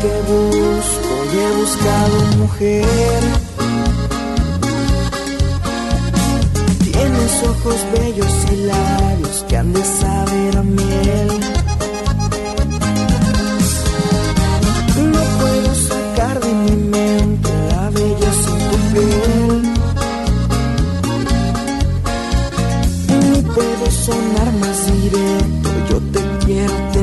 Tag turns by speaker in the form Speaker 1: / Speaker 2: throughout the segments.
Speaker 1: que busco y he buscado mujer. Tienes ojos bellos y labios que han de saber a miel. No puedo sacar de mi mente la belleza en tu piel. Ni puedo sonar más directo, yo te quiero.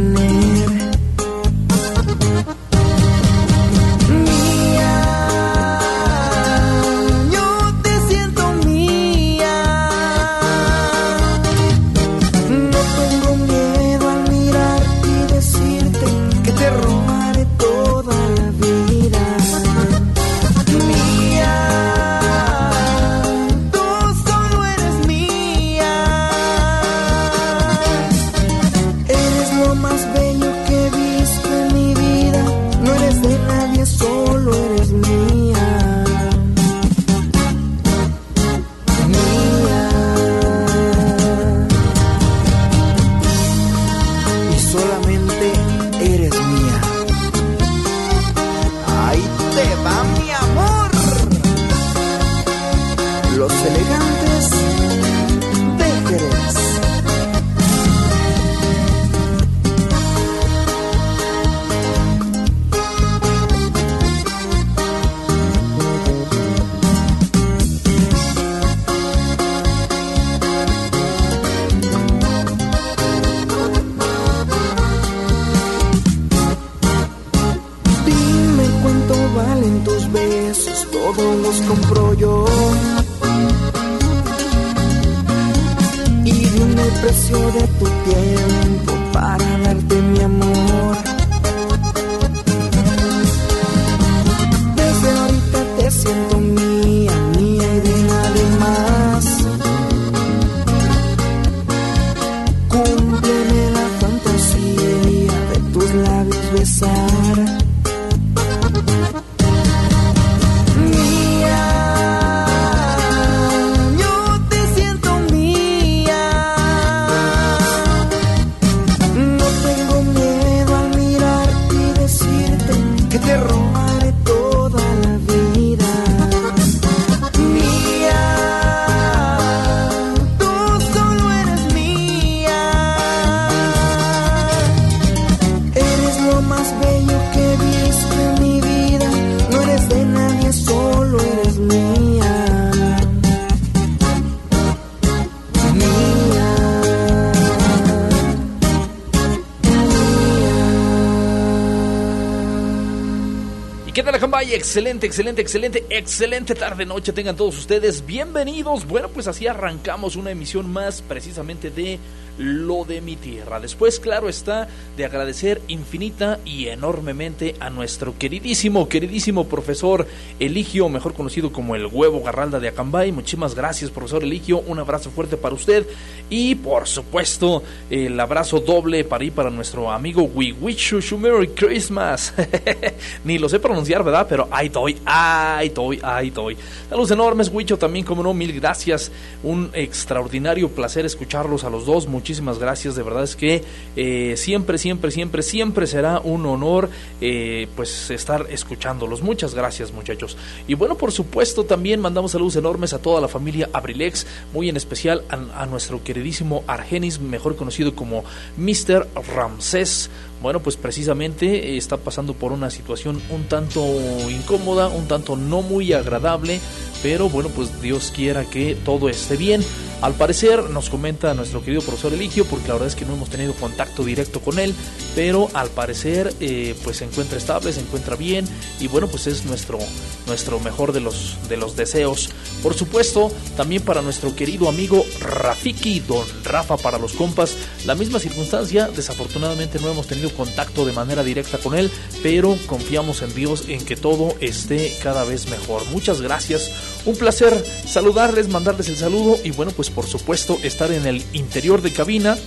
Speaker 2: Excelente, excelente, excelente, excelente tarde, noche. Tengan todos ustedes bienvenidos. Bueno, pues así arrancamos una emisión más precisamente de Lo de mi tierra. Después, claro está, de agradecer infinita y enormemente a nuestro queridísimo, queridísimo profesor Eligio, mejor conocido como el huevo garralda de Acambay. Muchísimas gracias, profesor Eligio. Un abrazo fuerte para usted. Y por supuesto, el abrazo doble para ir para nuestro amigo We Wish You Merry Christmas. Ni lo sé pronunciar, ¿verdad? Pero ahí doy, ahí doy, ahí doy. Saludos enormes, Wicho, también, como no, mil gracias. Un extraordinario placer escucharlos a los dos. Muchísimas gracias, de verdad es que eh, siempre, siempre, siempre, siempre será un honor eh, pues estar escuchándolos. Muchas gracias, muchachos. Y bueno, por supuesto, también mandamos saludos enormes a toda la familia Abrilex, muy en especial a, a nuestro queridísimo Argenis, mejor conocido como Mr. Ramsés. Bueno, pues precisamente eh, está pasando por una situación un tanto incómoda, un tanto no muy agradable, pero bueno, pues Dios quiera que todo esté bien. Al parecer nos comenta nuestro querido profesor Eligio, porque la verdad es que no hemos tenido contacto directo con él, pero al parecer eh, pues se encuentra estable, se encuentra bien y bueno, pues es nuestro, nuestro mejor de los, de los deseos. Por supuesto, también para nuestro querido amigo Rafiki, don Rafa para los compas, la misma circunstancia, desafortunadamente no hemos tenido contacto de manera directa con él, pero confiamos en Dios en que todo esté cada vez mejor. Muchas gracias, un placer saludarles, mandarles el saludo y bueno, pues por supuesto estar en el interior de cabina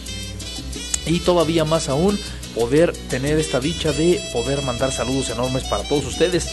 Speaker 2: y todavía más aún poder tener esta dicha de poder mandar saludos enormes para todos ustedes.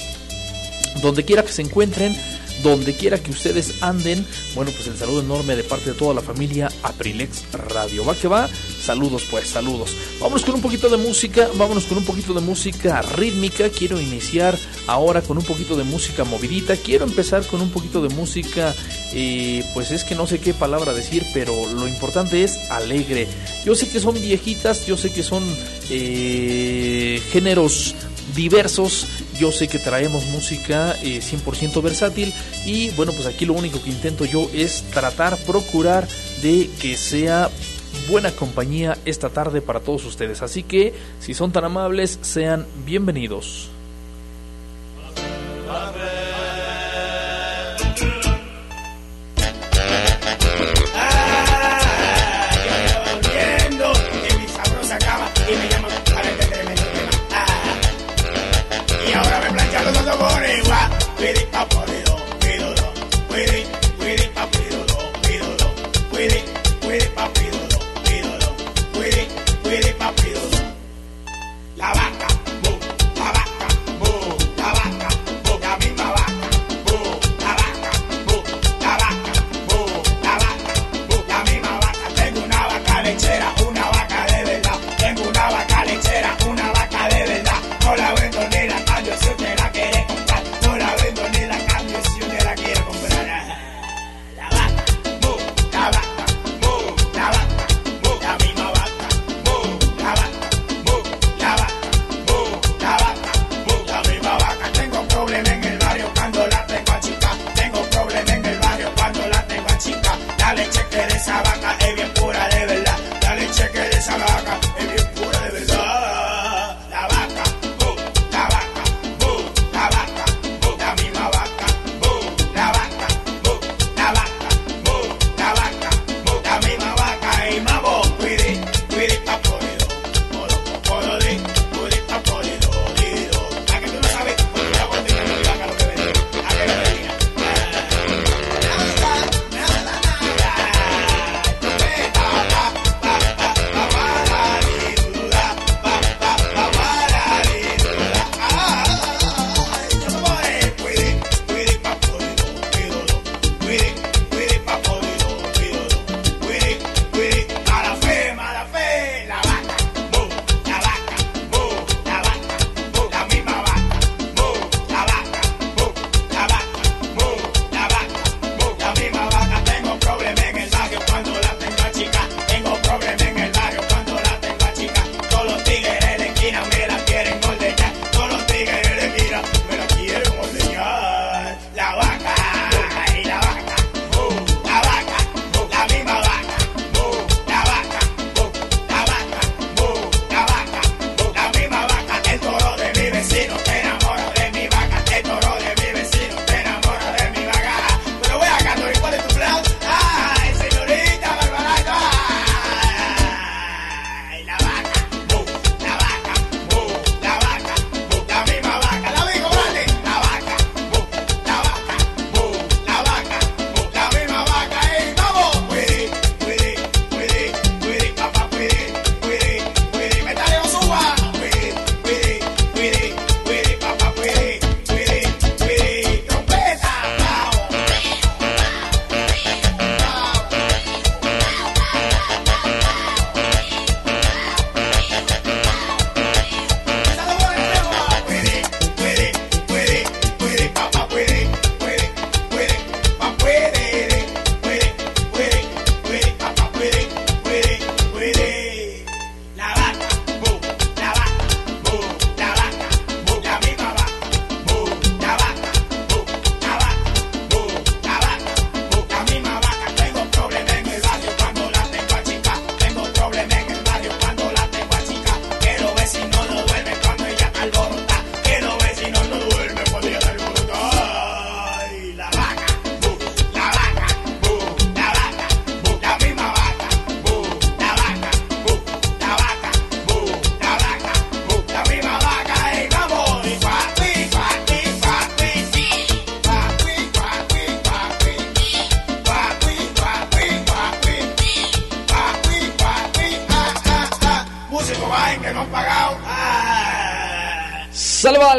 Speaker 2: Donde quiera que se encuentren, donde quiera que ustedes anden, bueno, pues el saludo enorme de parte de toda la familia Aprilex Radio. Va que va,
Speaker 3: Saludos pues, saludos. Vámonos con un poquito de música, vámonos con un poquito de música rítmica. Quiero iniciar ahora con un poquito de música movidita. Quiero empezar con un poquito de música, eh, pues es que no sé qué palabra decir, pero lo importante es alegre. Yo sé que son viejitas, yo sé que son eh, géneros diversos. Yo sé que traemos música 100% eh, versátil y bueno, pues aquí lo único que intento yo es tratar, procurar de que sea buena compañía esta tarde para todos ustedes. Así que si son tan amables, sean bienvenidos.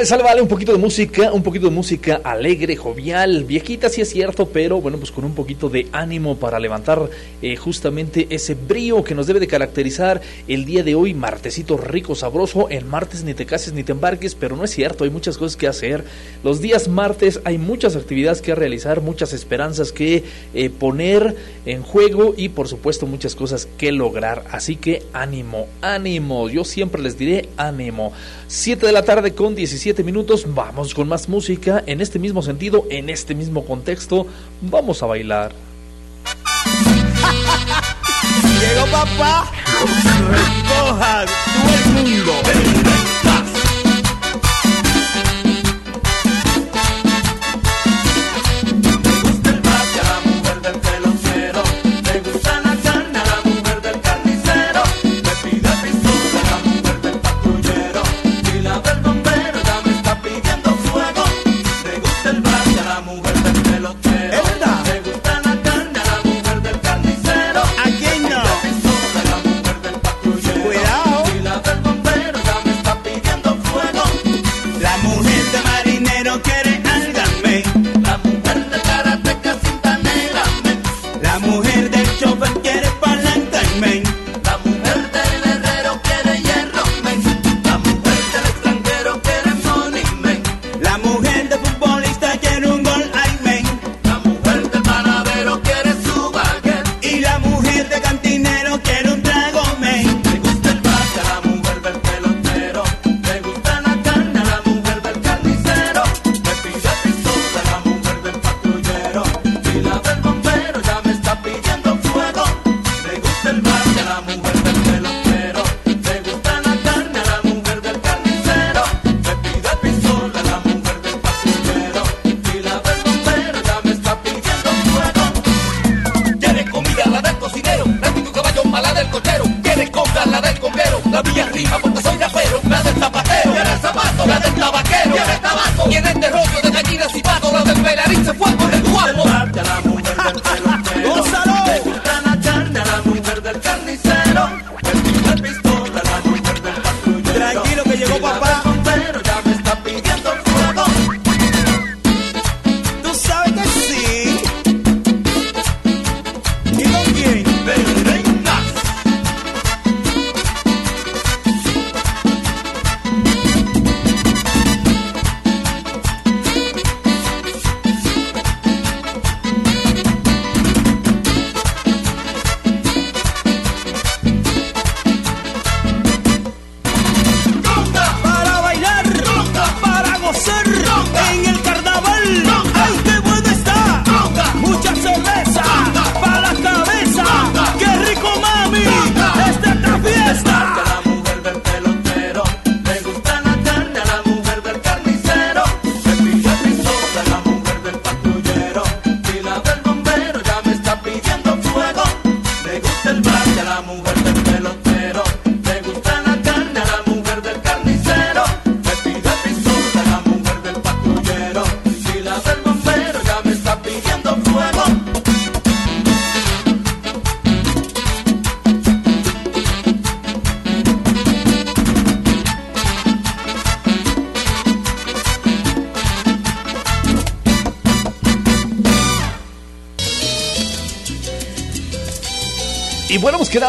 Speaker 2: Sale vale, sale vale, un poquito de música, un poquito de música alegre, jovial, viejita sí es cierto, pero bueno, pues con un poquito de ánimo para levantar eh, justamente ese brío que nos debe de caracterizar el día de hoy, martesito rico, sabroso, el martes ni te cases ni te embarques, pero no es cierto, hay muchas cosas que hacer, los días martes hay muchas actividades que realizar, muchas esperanzas que eh, poner en juego y por supuesto muchas cosas que lograr, así que ánimo, ánimo, yo siempre les diré ánimo. 7 de la tarde con 17 minutos, vamos con más música en este mismo sentido, en este mismo contexto, vamos a bailar.
Speaker 4: Llegó papá, recoja todo el mundo.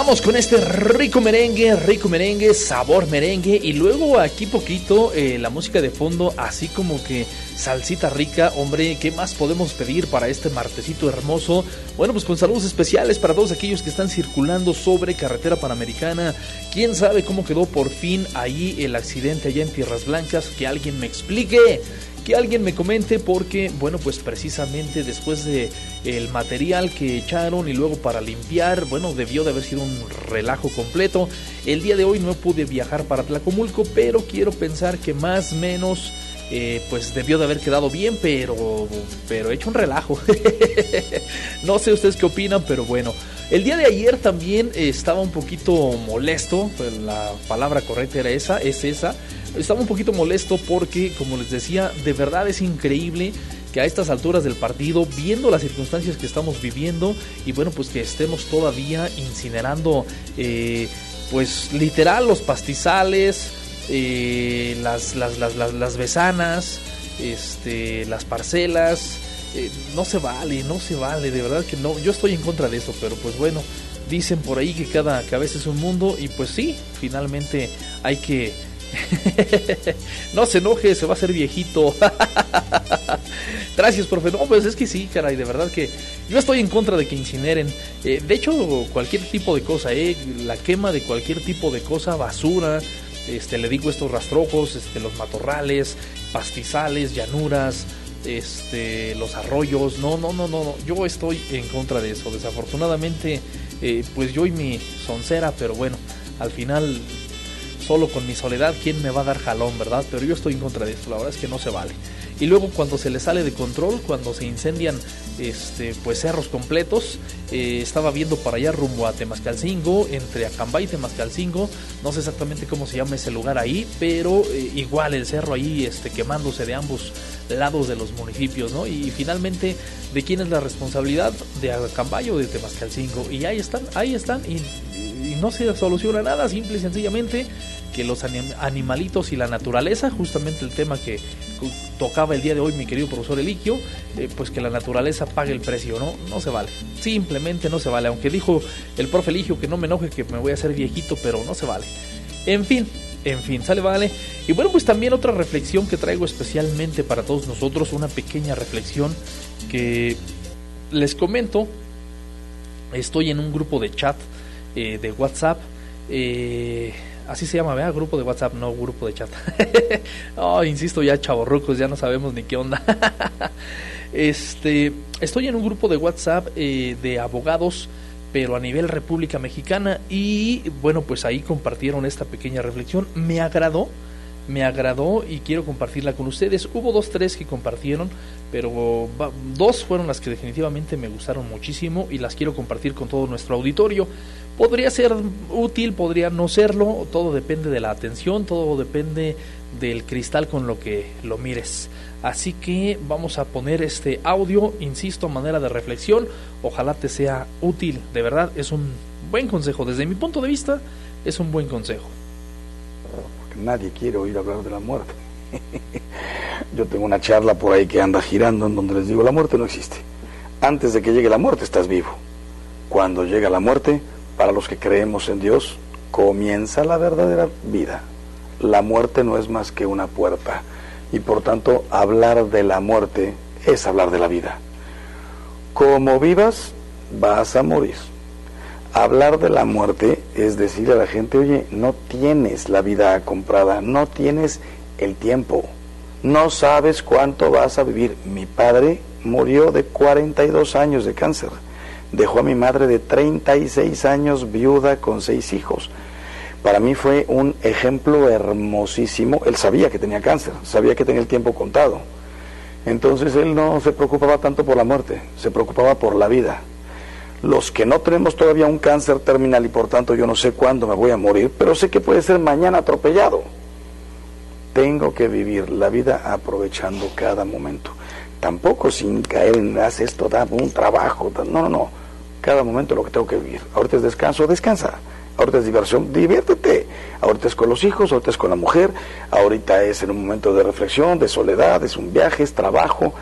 Speaker 2: Con este rico merengue, rico merengue, sabor merengue y luego aquí poquito eh, la música de fondo, así como que salsita rica, hombre, ¿qué más podemos pedir para este martesito hermoso? Bueno, pues con saludos especiales para todos aquellos que están circulando sobre carretera panamericana. ¿Quién sabe cómo quedó por fin ahí el accidente allá en Tierras Blancas? Que alguien me explique que alguien me comente porque, bueno, pues precisamente después de el material que echaron y luego para limpiar, bueno, debió de haber sido un relajo completo. El día de hoy no pude viajar para Tlacomulco, pero quiero pensar que más o menos eh, pues debió de haber quedado bien, pero, pero hecho un relajo. no sé ustedes qué opinan, pero bueno. El día de ayer también estaba un poquito molesto, pues la palabra correcta era esa, es esa estaba un poquito molesto porque, como les decía, de verdad es increíble que a estas alturas del partido, viendo las circunstancias que estamos viviendo, y bueno, pues que estemos todavía incinerando, eh, pues literal, los pastizales, eh, las, las, las, las, besanas, este, las parcelas. eh, no se vale, no se vale, de verdad que no. Yo estoy en contra de eso, pero pues bueno, dicen por ahí que cada cabeza es un mundo y pues sí, finalmente hay que... no se enoje, se va a hacer viejito. Gracias, profe. No, pues es que sí, caray, de verdad que yo estoy en contra de que incineren. Eh, de hecho, cualquier tipo de cosa, eh, la quema de cualquier tipo de cosa, basura, este, le digo estos rastrojos, este, los matorrales, pastizales, llanuras, este, los arroyos. No, no, no, no, no. Yo estoy en contra de eso. Desafortunadamente, eh, pues yo y mi soncera, pero bueno, al final solo con mi soledad, ¿quién me va a dar jalón, verdad? Pero yo estoy en contra de esto, la verdad es que no se vale. Y luego cuando se le sale de control, cuando se incendian este, pues cerros completos, eh, estaba viendo para allá rumbo a Temascalcingo, entre Acambay y Temascalcingo, no sé exactamente cómo se llama ese lugar ahí, pero eh, igual el cerro ahí este, quemándose de ambos lados de los municipios, ¿no? Y finalmente, ¿de quién es la responsabilidad? ¿De Acambay o de Temascalcingo? Y ahí están, ahí están, y, no se soluciona nada, simple y sencillamente que los anim- animalitos y la naturaleza, justamente el tema que tocaba el día de hoy mi querido profesor Eliquio, eh, pues que la naturaleza pague el precio, ¿no? No se vale, simplemente no se vale, aunque dijo el profe Eligio que no me enoje, que me voy a hacer viejito, pero no se vale. En fin, en fin, sale, vale. Y bueno, pues también otra reflexión que traigo especialmente para todos nosotros, una pequeña reflexión que les comento, estoy en un grupo de chat eh, de WhatsApp, eh, así se llama, ¿verdad? Grupo de WhatsApp, no grupo de chat. oh, insisto, ya chavorrucos, ya no sabemos ni qué onda. este, estoy en un grupo de WhatsApp eh, de abogados, pero a nivel República Mexicana, y bueno, pues ahí compartieron esta pequeña reflexión. Me agradó, me agradó y quiero compartirla con ustedes. Hubo dos, tres que compartieron, pero dos fueron las que definitivamente me gustaron muchísimo y las quiero compartir con todo nuestro auditorio. Podría ser útil, podría no serlo, todo depende de la atención, todo depende del cristal con lo que lo mires. Así que vamos a poner este audio, insisto, manera de reflexión. Ojalá te sea útil, de verdad, es un buen consejo. Desde mi punto de vista, es un buen consejo.
Speaker 5: porque nadie quiere oír hablar de la muerte. Yo tengo una charla por ahí que anda girando en donde les digo, la muerte no existe. Antes de que llegue la muerte estás vivo. Cuando llega la muerte, para los que creemos en Dios, comienza la verdadera vida. La muerte no es más que una puerta y por tanto hablar de la muerte es hablar de la vida. Como vivas, vas a morir. Hablar de la muerte es decirle a la gente, oye, no tienes la vida comprada, no tienes el tiempo, no sabes cuánto vas a vivir. Mi padre murió de 42 años de cáncer, dejó a mi madre de 36 años viuda con seis hijos. Para mí fue un ejemplo hermosísimo. Él sabía que tenía cáncer, sabía que tenía el tiempo contado. Entonces él no se preocupaba tanto por la muerte, se preocupaba por la vida. Los que no tenemos todavía un cáncer terminal y por tanto yo no sé cuándo me voy a morir, pero sé que puede ser mañana atropellado. Tengo que vivir la vida aprovechando cada momento. Tampoco sin caer en haz esto, da un trabajo. No, no, no. Cada momento lo que tengo que vivir. Ahorita es descanso, descansa. Ahorita es diversión, diviértete. Ahorita es con los hijos, ahorita es con la mujer. Ahorita es en un momento de reflexión, de soledad, es un viaje, es trabajo.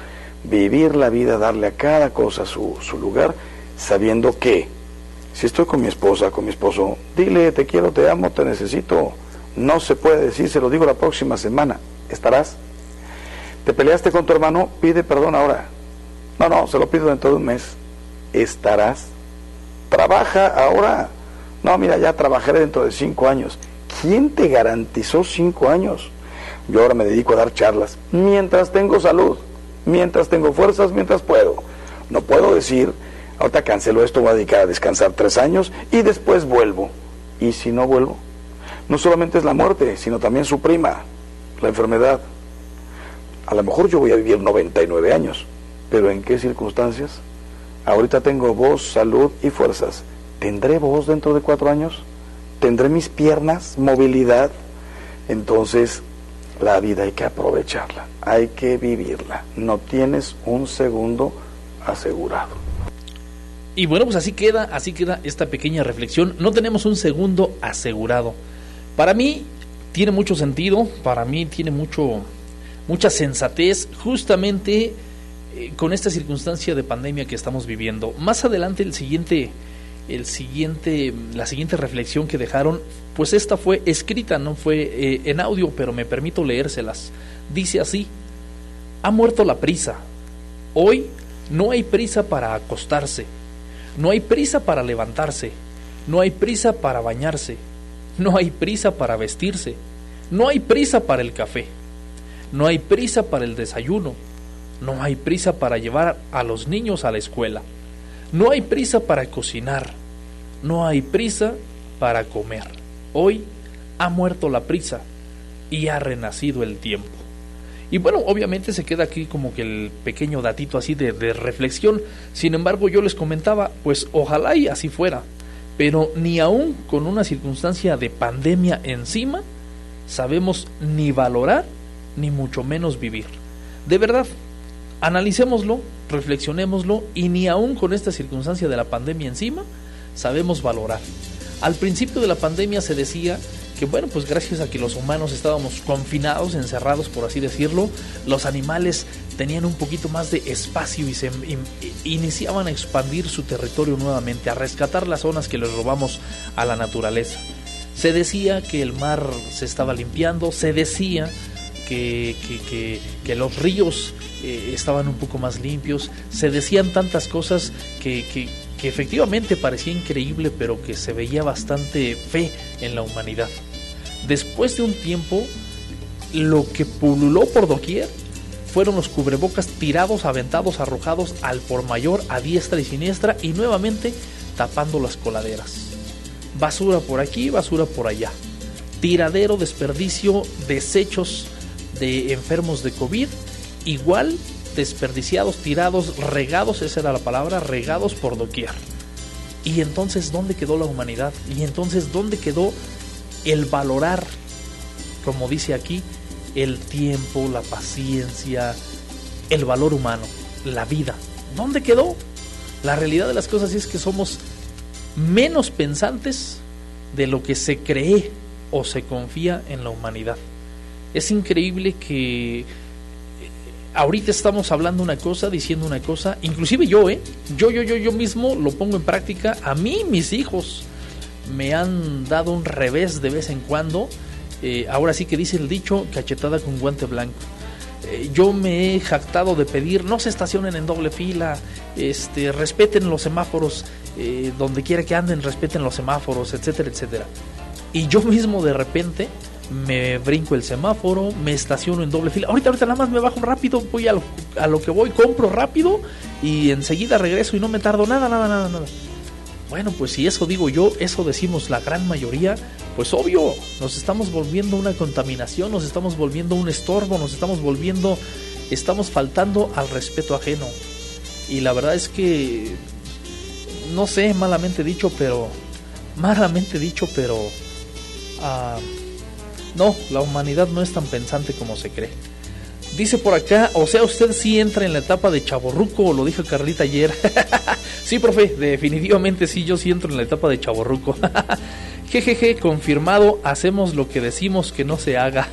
Speaker 5: Vivir la vida, darle a cada cosa su, su lugar, sabiendo que si estoy con mi esposa, con mi esposo, dile, te quiero, te amo, te necesito. No se puede decir, se lo digo la próxima semana. ¿Estarás? ¿Te peleaste con tu hermano? Pide perdón ahora. No, no, se lo pido dentro de un mes. ¿Estarás? Trabaja ahora. No, mira, ya trabajaré dentro de cinco años. ¿Quién te garantizó cinco años? Yo ahora me dedico a dar charlas. Mientras tengo salud, mientras tengo fuerzas, mientras puedo. No puedo decir, ahorita cancelo esto, voy a dedicar a descansar tres años y después vuelvo. ¿Y si no vuelvo? No solamente es la muerte, sino también su prima, la enfermedad. A lo mejor yo voy a vivir 99 años, pero ¿en qué circunstancias? Ahorita tengo voz, salud y fuerzas. ¿Tendré voz dentro de cuatro años? ¿Tendré mis piernas, movilidad? Entonces, la vida hay que aprovecharla, hay que vivirla. No tienes un segundo asegurado.
Speaker 2: Y bueno, pues así queda, así queda esta pequeña reflexión. No tenemos un segundo asegurado. Para mí, tiene mucho sentido, para mí tiene mucho, mucha sensatez, justamente eh, con esta circunstancia de pandemia que estamos viviendo. Más adelante el siguiente, el siguiente, la siguiente reflexión que dejaron, pues esta fue escrita, no fue eh, en audio, pero me permito leérselas. Dice así: Ha muerto la prisa. Hoy no hay prisa para acostarse, no hay prisa para levantarse, no hay prisa para bañarse, no hay prisa para vestirse, no hay prisa para el café, no hay prisa para el desayuno, no hay prisa para llevar a los niños a la escuela, no hay prisa para cocinar, no hay prisa para comer. Hoy ha muerto la prisa y ha renacido el tiempo. Y bueno, obviamente se queda aquí como que el pequeño datito así de, de, reflexión. Sin embargo, yo les comentaba, pues ojalá y así fuera. Pero ni aún con una circunstancia de pandemia encima, sabemos ni valorar, ni mucho menos vivir. De verdad, analicémoslo, reflexionémoslo y ni aún con esta circunstancia de la pandemia encima, sabemos valorar. Al principio de la pandemia se decía que bueno, pues gracias a que los humanos estábamos confinados, encerrados por así decirlo, los animales tenían un poquito más de espacio y se iniciaban a expandir su territorio nuevamente, a rescatar las zonas que les robamos a la naturaleza. Se decía que el mar se estaba limpiando, se decía que, que, que, los ríos eh, estaban un poco más limpios, se decían tantas cosas que, que efectivamente parecía increíble, pero que se veía bastante fe en la humanidad. Después de un tiempo, lo que pululó por doquier fueron los cubrebocas tirados, aventados, arrojados al por mayor a diestra y siniestra y nuevamente tapando las coladeras. Basura por aquí, basura por allá. Tiradero, desperdicio, desechos de enfermos de COVID, igual desperdiciados, tirados, regados, esa era la palabra, regados por doquier. Y entonces, ¿dónde quedó la humanidad? Y entonces, ¿dónde quedó el valorar, como dice aquí, el tiempo, la paciencia, el valor humano, la vida. ¿Dónde quedó? La realidad de las cosas es que somos menos pensantes de lo que se cree o se confía en la humanidad. Es increíble que ahorita estamos hablando una cosa, diciendo una cosa, inclusive yo, ¿eh? Yo, yo, yo, yo mismo lo pongo en práctica, a mí, mis hijos, me han dado un revés de vez en cuando. Eh, ahora sí que dice el dicho, cachetada con guante blanco. Eh, yo me he jactado de pedir, no se estacionen en doble fila, este, respeten los semáforos, eh, donde quiera que anden, respeten los semáforos, etcétera, etcétera. Y yo mismo de repente me brinco el semáforo, me estaciono en doble fila. Ahorita, ahorita nada más me bajo rápido, voy a lo, a lo que voy, compro rápido y enseguida regreso y no me tardo nada, nada, nada, nada. Bueno, pues si eso digo yo, eso decimos la gran mayoría, pues obvio, nos estamos volviendo una contaminación, nos estamos volviendo un estorbo, nos estamos volviendo, estamos faltando al respeto ajeno. Y la verdad es que, no sé, malamente dicho, pero, malamente dicho, pero, uh, no, la humanidad no es tan pensante como se cree. Dice por acá, o sea, usted sí entra en la etapa de chaborruco, lo dijo Carlita ayer. sí, profe, definitivamente sí, yo sí entro en la etapa de chaborruco. Jejeje, confirmado, hacemos lo que decimos que no se haga.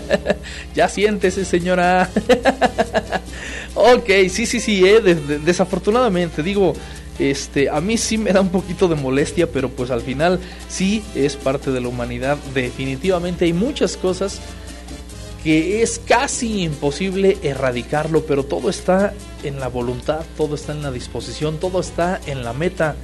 Speaker 2: ya siéntese, señora. ok, sí, sí, sí, eh, desafortunadamente, digo, este, a mí sí me da un poquito de molestia, pero pues al final sí es parte de la humanidad. Definitivamente hay muchas cosas que es casi imposible erradicarlo, pero todo está en la voluntad, todo está en la disposición, todo está en la meta.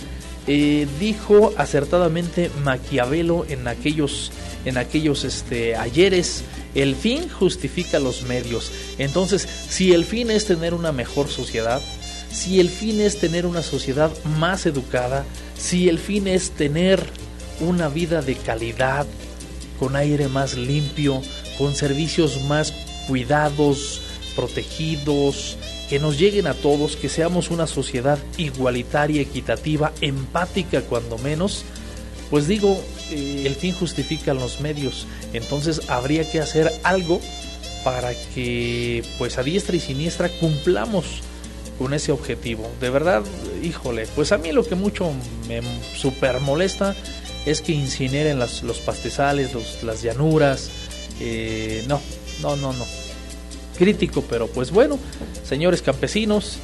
Speaker 2: Eh, dijo acertadamente Maquiavelo en aquellos, en aquellos este, ayeres, el fin justifica los medios. Entonces, si el fin es tener una mejor sociedad, si el fin es tener una sociedad más educada, si el fin es tener una vida de calidad, con aire más limpio, con servicios más cuidados, protegidos, que nos lleguen a todos, que seamos una sociedad igualitaria, equitativa, empática cuando menos, pues digo, eh, el fin justifica los medios, entonces habría que hacer algo para que pues a diestra y siniestra cumplamos con ese objetivo. De verdad, híjole, pues a mí lo que mucho me super molesta es que incineren las- los pastizales, los- las llanuras. Eh, no, no, no, no. Crítico, pero pues bueno, señores campesinos,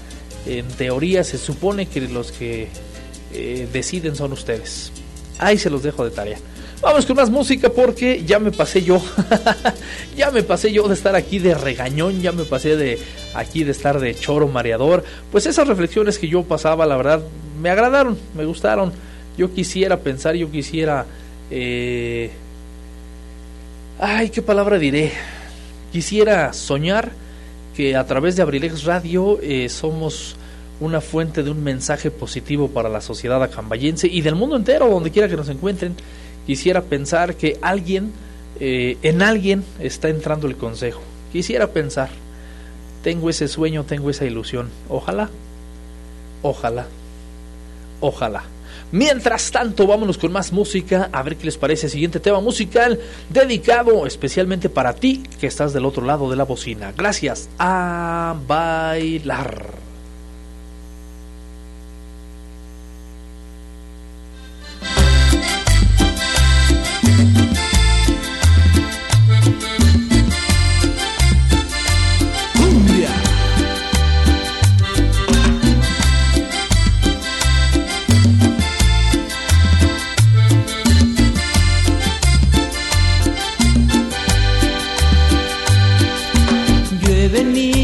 Speaker 2: en teoría se supone que los que eh, deciden son ustedes. Ahí se los dejo de tarea. Vamos con más música porque ya me pasé yo. ya me pasé yo de estar aquí de regañón, ya me pasé de aquí de estar de choro mareador. Pues esas reflexiones que yo pasaba, la verdad, me agradaron, me gustaron. Yo quisiera pensar, yo quisiera... eh, Ay, ¿qué palabra diré? Quisiera soñar que a través de Abrilex Radio eh, somos una fuente de un mensaje positivo para la sociedad acambayense y del mundo entero, donde quiera que nos encuentren. Quisiera pensar que alguien, eh, en alguien está entrando el consejo. Quisiera pensar, tengo ese sueño, tengo esa ilusión. Ojalá, ojalá, ojalá. Mientras tanto, vámonos con más música, a ver qué les parece siguiente tema musical dedicado especialmente para ti que estás del otro lado de la bocina. Gracias a bailar.
Speaker 6: Llueve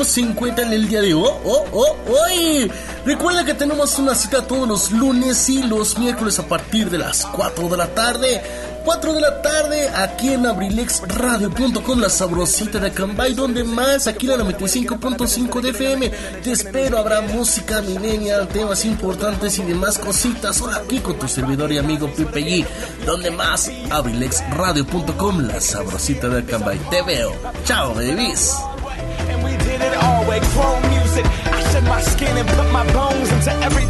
Speaker 7: ¿Cómo se encuentran el día de hoy? Oh, oh, hoy. Recuerda que tenemos una cita todos los lunes y los miércoles a partir de las 4 de la tarde. 4 de la tarde aquí en abrilexradio.com, la sabrosita de Cambay, donde más aquí en la 95.5 de FM. Te espero, habrá música millennial, temas importantes y demás cositas. Solo aquí con tu servidor y amigo Pipe G, donde más abrilexradio.com, la sabrosita de Cambay. Te veo. Chao, babies.
Speaker 8: Chrome music. I shed my skin and put my bones into everything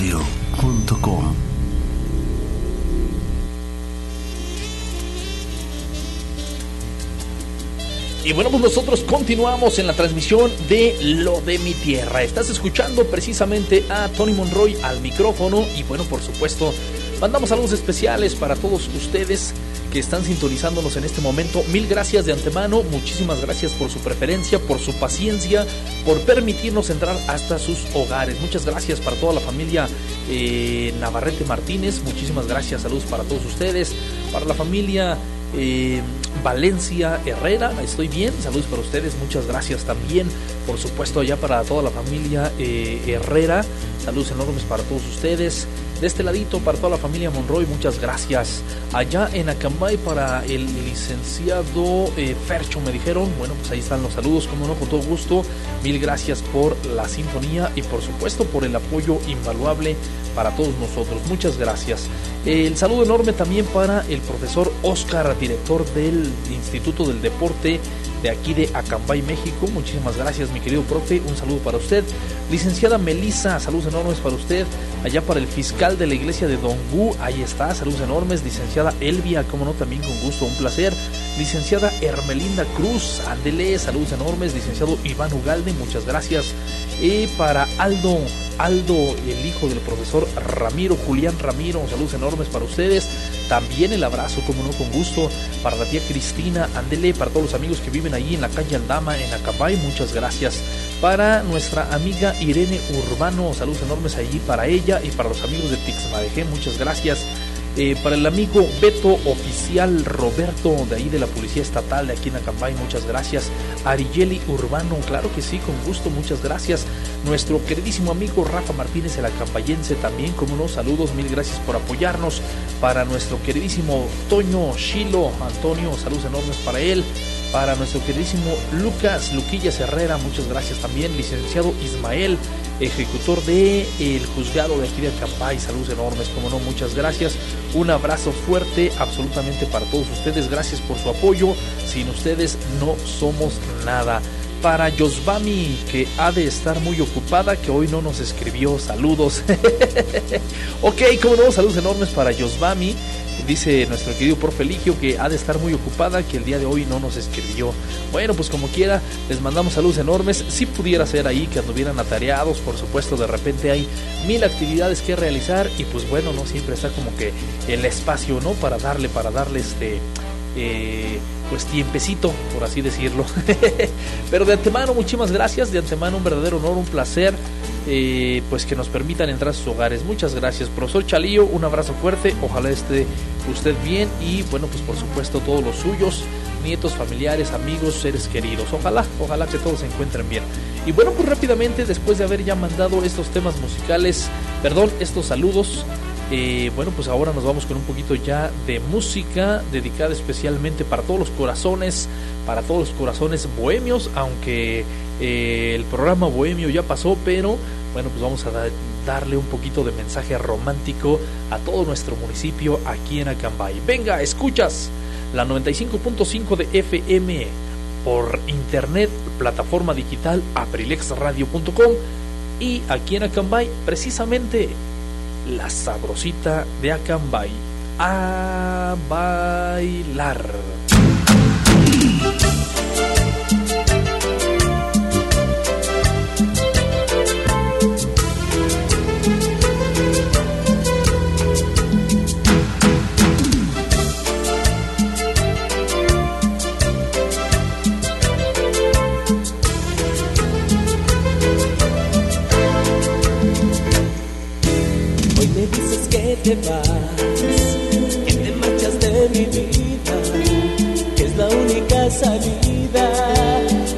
Speaker 8: So
Speaker 2: Y bueno, pues nosotros continuamos en la transmisión de Lo de mi tierra. Estás escuchando precisamente a Tony Monroy al micrófono y bueno, por supuesto, mandamos saludos especiales para todos ustedes que están sintonizándonos en este momento. Mil gracias de antemano, muchísimas gracias por su preferencia, por su paciencia, por permitirnos entrar hasta sus hogares. Muchas gracias para toda la familia eh, Navarrete Martínez, muchísimas gracias, saludos para todos ustedes, para la familia eh, Valencia Herrera, estoy bien, saludos para ustedes, muchas gracias también, por supuesto allá para toda la familia eh, Herrera, saludos enormes para todos ustedes, de este ladito para toda la familia Monroy, muchas gracias, allá en Acambay para el licenciado eh, Fercho me dijeron, bueno pues ahí están los saludos, como no, con todo gusto, mil gracias por la sintonía y por supuesto por el apoyo invaluable para todos nosotros, muchas gracias. El saludo enorme también para el profesor Oscar, director del Instituto del Deporte de aquí de Acambay, México. Muchísimas gracias, mi querido profe. Un saludo para usted. Licenciada Melisa, saludos enormes para usted. Allá para el fiscal de la iglesia de Dongú, ahí está, saludos enormes. Licenciada Elvia, como no, también con gusto, un placer. Licenciada Hermelinda Cruz, ándele, saludos enormes. Licenciado Iván Ugalde, muchas gracias. Y para Aldo, Aldo, el hijo del profesor Ramiro, Julián Ramiro, saludos enormes para ustedes. También el abrazo, como no, con gusto, para la tía Cristina, Andele, para todos los amigos que viven allí en la calle Aldama, en Acabay, muchas gracias. Para nuestra amiga Irene Urbano, saludos enormes allí para ella y para los amigos de Tixmadejé, muchas gracias. Eh, para el amigo Beto Oficial Roberto, de ahí de la Policía Estatal de aquí en Acambay, muchas gracias. Arigeli Urbano, claro que sí, con gusto, muchas gracias. Nuestro queridísimo amigo Rafa Martínez, el acambayense, también, como no, saludos, mil gracias por apoyarnos. Para nuestro queridísimo Toño Chilo, Antonio, saludos enormes para él. Para nuestro queridísimo Lucas Luquillas Herrera, muchas gracias también. Licenciado Ismael, ejecutor de el juzgado de aquí de Acambay, saludos enormes, como no, muchas gracias. Un abrazo fuerte absolutamente para todos ustedes, gracias por su apoyo. Sin ustedes no somos nada. Para Yosbami, que ha de estar muy ocupada, que hoy no nos escribió saludos. ok, como no, saludos enormes para Yosbami. Dice nuestro querido profe Ligio que ha de estar muy ocupada, que el día de hoy no nos escribió. Bueno, pues como quiera, les mandamos saludos enormes. Si pudiera ser ahí que anduvieran atareados, por supuesto, de repente hay mil actividades que realizar y pues bueno, no siempre está como que el espacio, ¿no? Para darle, para darle este... Eh, pues tiempecito, por así decirlo. Pero de antemano, muchísimas gracias. De antemano, un verdadero honor, un placer. Eh, pues que nos permitan entrar a sus hogares. Muchas gracias, profesor Chalío. Un abrazo fuerte. Ojalá esté usted bien. Y bueno, pues por supuesto, todos los suyos, nietos, familiares, amigos, seres queridos. Ojalá, ojalá que todos se encuentren bien. Y bueno, pues rápidamente, después de haber ya mandado estos temas musicales, perdón, estos saludos. Eh, bueno, pues ahora nos vamos con un poquito ya de música dedicada especialmente para todos los corazones, para todos los corazones bohemios, aunque eh, el programa bohemio ya pasó, pero bueno, pues vamos a da- darle un poquito de mensaje romántico a todo nuestro municipio aquí en Acambay. Venga, escuchas la 95.5 de FM, por internet, plataforma digital aprilexradio.com y aquí en Acambay, precisamente la sabrosita de Acambay. A bailar.
Speaker 6: Que te marchas de mi vida, que es la única salida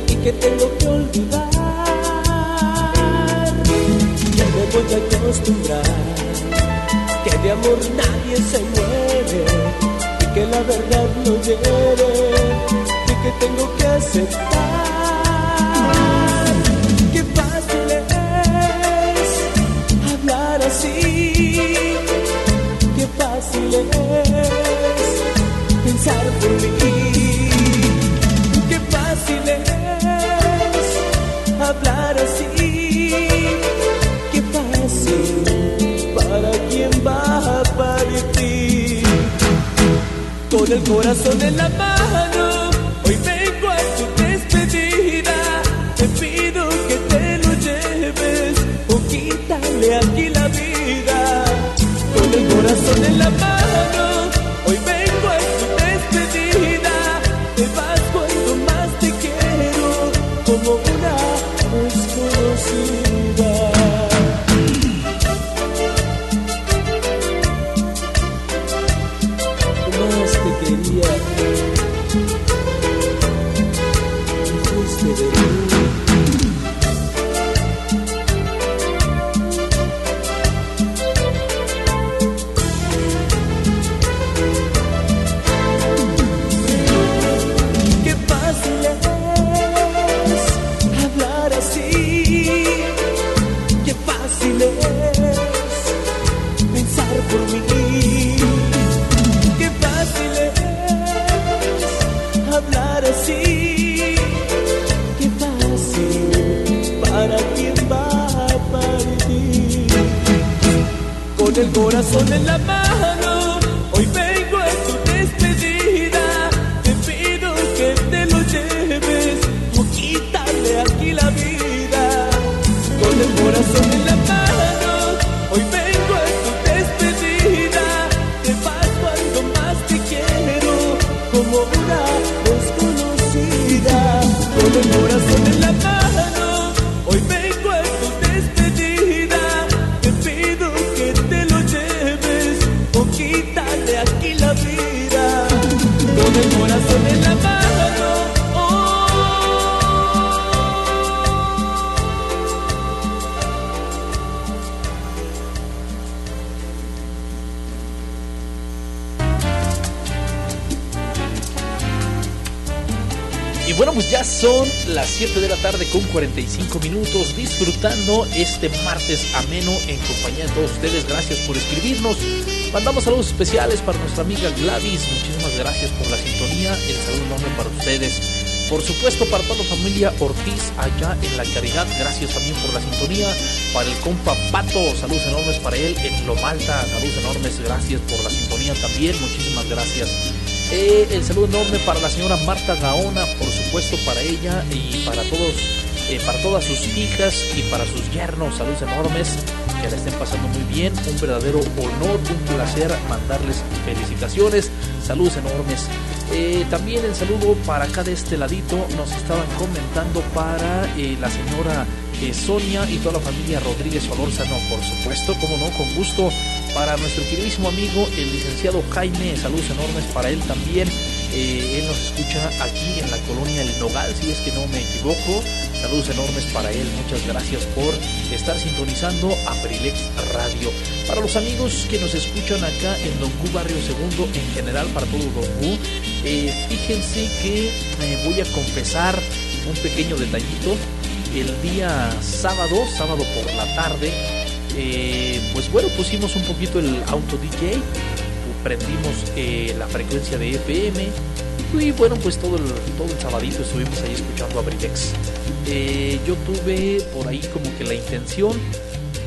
Speaker 6: y que tengo que olvidar. Ya me voy a acostumbrar, que de amor nadie se muere y que la verdad no hiere y que tengo que aceptar. Con el corazón en la mano, hoy vengo a tu despedida. Te pido que te lo lleves o quítale aquí la vida. Con el corazón en la mano,
Speaker 2: 7 de la tarde con 45 minutos disfrutando este martes ameno en compañía de todos ustedes. Gracias por escribirnos. Mandamos saludos especiales para nuestra amiga Gladys. Muchísimas gracias por la sintonía. El saludo enorme para ustedes. Por supuesto, para toda la familia Ortiz allá en la Caridad. Gracias también por la sintonía. Para el compa Pato, saludos enormes para él en Lomalta. Saludos enormes. Gracias por la sintonía también. Muchísimas gracias. Eh, el saludo enorme para la señora Marta Gaona, por supuesto para ella y para todos, eh, para todas sus hijas y para sus yernos. Saludos enormes, que la estén pasando muy bien. Un verdadero honor, un placer mandarles felicitaciones. Saludos enormes. Eh, también el saludo para acá de este ladito nos estaban comentando para eh, la señora eh, Sonia y toda la familia Rodríguez Solórzano, por supuesto, como no, con gusto para nuestro queridísimo amigo el licenciado Jaime, saludos enormes para él también. Eh, él nos escucha aquí en la colonia El Nogal, si es que no me equivoco. Saludos enormes para él, muchas gracias por estar sintonizando Aprilex Radio. Para los amigos que nos escuchan acá en Don Barrio Segundo, en general para todo Don eh, fíjense que eh, voy a confesar un pequeño detallito. El día sábado, sábado por la tarde, pues bueno, pusimos un poquito el auto DJ prendimos eh, la frecuencia de FM y bueno, pues todo el, todo el sabadito estuvimos ahí escuchando a Brilex. Eh, yo tuve por ahí como que la intención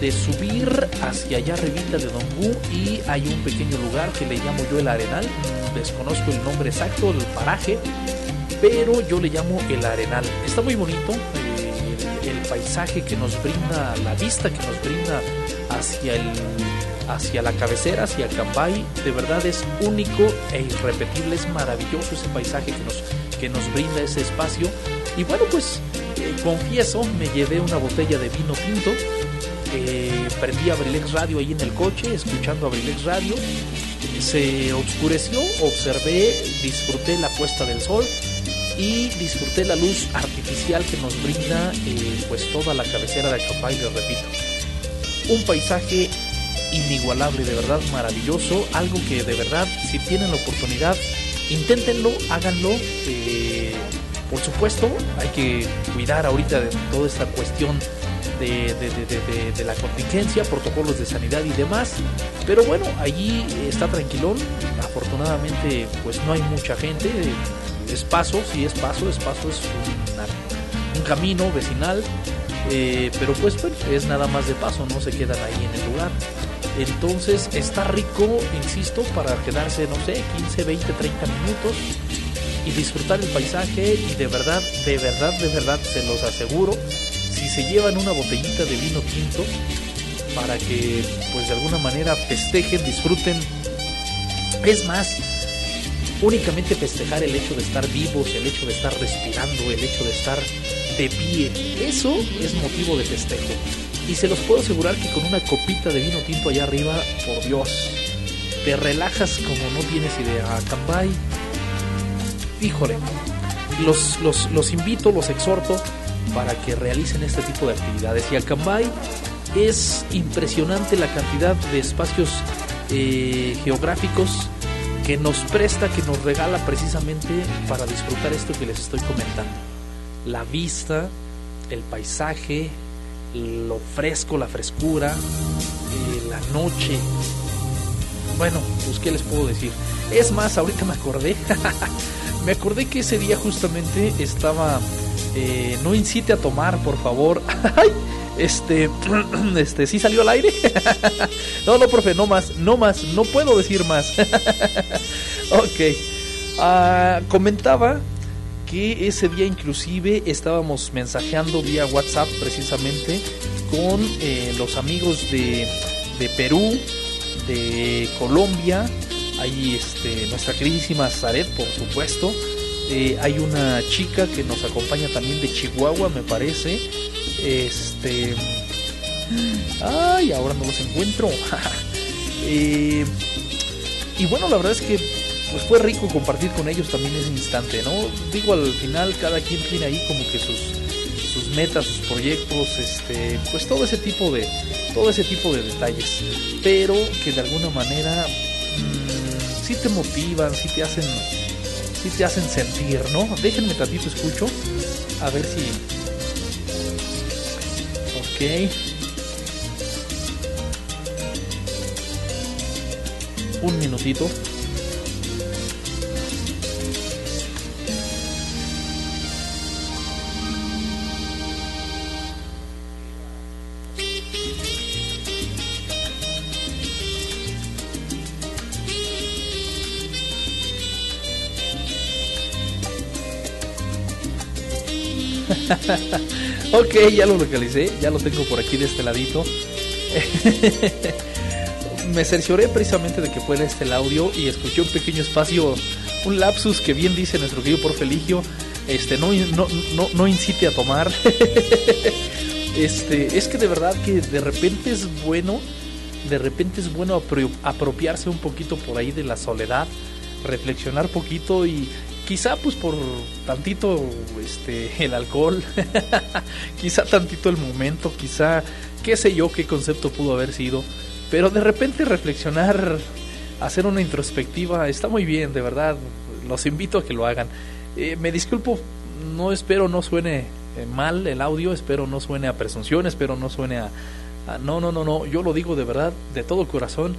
Speaker 2: de subir hacia allá arribita de Dongu y hay un pequeño lugar que le llamo yo el Arenal, desconozco el nombre exacto del paraje, pero yo le llamo el Arenal. Está muy bonito, eh, el paisaje que nos brinda, la vista que nos brinda hacia el hacia la cabecera, hacia Cambay, de verdad es único e irrepetible, es maravilloso ese paisaje que nos, que nos brinda ese espacio. Y bueno, pues eh, confieso, me llevé una botella de vino tinto, eh, prendí Abrilex Radio ahí en el coche, escuchando Abrilex Radio, se oscureció, observé, disfruté la puesta del sol y disfruté la luz artificial que nos brinda eh, pues toda la cabecera de Acambay, les repito. Un paisaje inigualable, de verdad maravilloso, algo que de verdad si tienen la oportunidad, inténtenlo, háganlo. Eh, por supuesto, hay que cuidar ahorita de toda esta cuestión de, la contingencia, protocolos de sanidad y demás. Pero bueno, allí está tranquilón. Afortunadamente, pues no hay mucha gente. Es paso, sí es paso, es paso, es un camino vecinal. Eh, pero pues bueno, es nada más de paso, no se quedan ahí en el lugar. Entonces está rico, insisto, para quedarse, no sé, 15, 20, 30 minutos y disfrutar el paisaje y de verdad, de verdad, de verdad, se los aseguro, si se llevan una botellita de vino tinto para que pues de alguna manera festejen, disfruten. Es más, únicamente festejar el hecho de estar vivos, el hecho de estar respirando, el hecho de estar de pie, eso es motivo de festejo. Y se los puedo asegurar que con una copita de vino tinto allá arriba, por Dios, te relajas como no tienes idea. Cambay, híjole, los, los, invito, los exhorto para que realicen este tipo de actividades. Y Acambay es impresionante la cantidad de espacios eh, geográficos que nos presta, que nos regala precisamente para disfrutar esto que les estoy comentando. La vista, el paisaje, lo fresco, la frescura, eh, la noche. Bueno, pues qué les puedo decir. Es más, ahorita me acordé, me acordé que ese día justamente estaba, eh, no incite a tomar, por favor. este, este, ¿sí salió al aire? no, no, profe, no más, no más, no puedo decir más. ok. Ah, comentaba ese día inclusive estábamos mensajeando vía WhatsApp precisamente con eh, los amigos de, Perú, de Colombia, hay este, nuestra queridísima Zaret, por supuesto. Eh, hay una chica que nos acompaña también de Chihuahua, me parece. Este. Ay, ahora no los encuentro. Eh, y bueno, la verdad es que pues fue rico compartir con ellos también ese instante, ¿no? Digo, al final cada quien tiene ahí como que sus, sus metas, sus proyectos, este, pues todo ese tipo de, todo ese tipo de detalles, pero que de alguna manera mmm, sí te motivan, sí te hacen, sí te hacen sentir, ¿no? Déjenme tantito escucho, a ver si, ok. Un minutito. ok, ya lo localicé, ya lo tengo por aquí de este ladito. Me cercioré precisamente de que fuera este el audio y escuché un pequeño espacio, un lapsus que bien dice nuestro querido por Feligio, este, no, no, no, no incite a tomar. este, es que de verdad que de repente es bueno, de repente es bueno apropiarse un poquito por ahí de la soledad, reflexionar poquito y, quizá pues por tantito este el alcohol, quizá tantito el momento, quizá qué sé yo qué concepto pudo haber sido, pero de repente reflexionar, hacer una introspectiva está muy bien, de verdad, los invito a que lo hagan. Eh, me disculpo, no espero no suene eh, mal el audio, espero no suene a presunción, espero no suene a, a no, no, no, no, yo lo digo de verdad, de todo corazón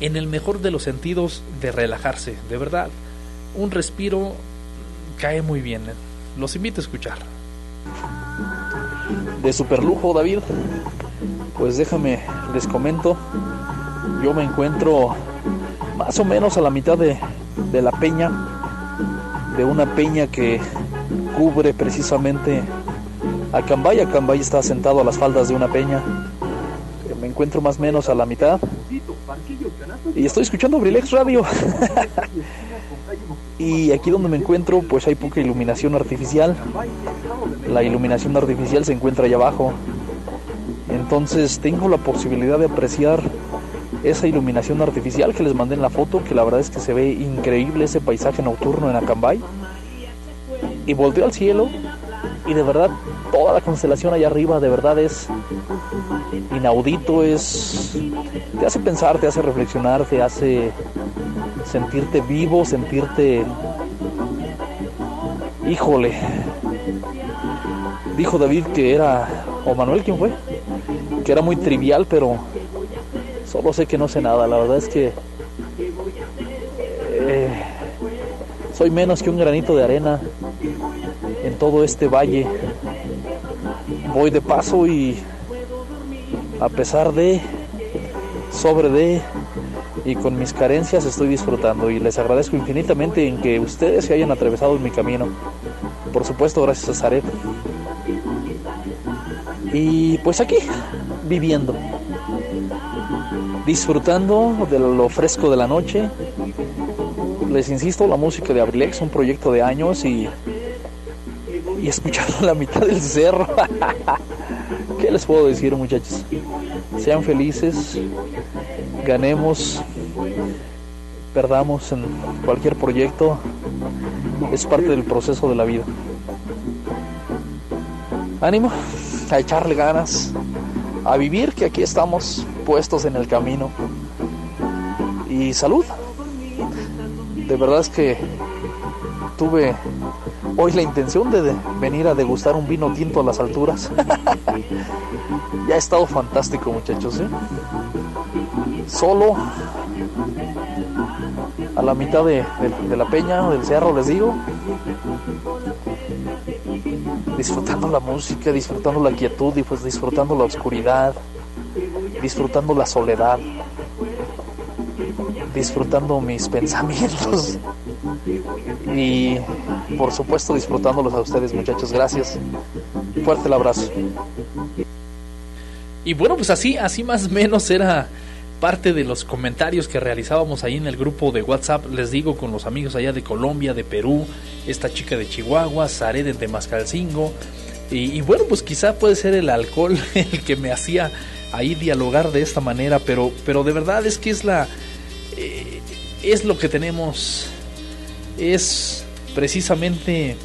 Speaker 2: en el mejor de los sentidos de relajarse, de verdad. Un respiro cae muy bien. Los invito a escuchar. De super lujo, David. Pues déjame, les comento. Yo me encuentro más o menos a la mitad de, de la peña, de una peña que cubre precisamente a Cambay. A Cambay está sentado a las faldas de una peña. Me encuentro más o menos a la mitad. Y estoy escuchando Brilex Radio. y aquí donde me encuentro, pues hay poca iluminación artificial. La iluminación artificial se encuentra allá abajo. Entonces tengo la posibilidad de apreciar esa iluminación artificial que les mandé en la foto, que la verdad es que se ve increíble ese paisaje nocturno en Acambay. Y volteo al cielo y de verdad toda la constelación allá arriba de verdad es inaudito, es te hace pensar, te hace reflexionar, te hace sentirte vivo, sentirte híjole. Dijo David que era o Manuel quién fue? Que era muy trivial, pero solo sé que no sé nada, la verdad es que eh, soy menos que un granito de arena en todo este valle. Voy de paso y a pesar de, sobre de y con mis carencias estoy disfrutando y les agradezco infinitamente en que ustedes se hayan atravesado en mi camino. Por supuesto, gracias a Zaret. Y pues aquí, viviendo, disfrutando de lo fresco de la noche. Les insisto, la música de Abrilex, un proyecto de años y y escuchando la mitad del cerro. ¿Qué les puedo decir muchachos? Sean felices, ganemos, perdamos en cualquier proyecto, es parte del proceso de la vida. Ánimo, a echarle ganas, a vivir que aquí estamos puestos en el camino. Y salud. De verdad es que tuve hoy la intención de venir a degustar un vino tinto a las alturas. ya ha estado fantástico, muchachos. ¿eh? Solo a la mitad de, de, la peña, del cerro, les digo. Disfrutando la música, disfrutando la quietud y pues disfrutando la oscuridad, disfrutando la soledad, disfrutando mis pensamientos y por supuesto disfrutándolos a ustedes muchachos. Gracias. Fuerte el abrazo. Y bueno, pues así, así más o menos era parte de los comentarios que realizábamos ahí en el grupo de WhatsApp, les digo, con los amigos allá de Colombia, de Perú, esta chica de Chihuahua, Saré de Temascalcingo. Y, y bueno, pues quizá puede ser el alcohol el que me hacía ahí dialogar de esta manera, pero, pero de verdad es que es la... Eh, es lo que tenemos es precisamente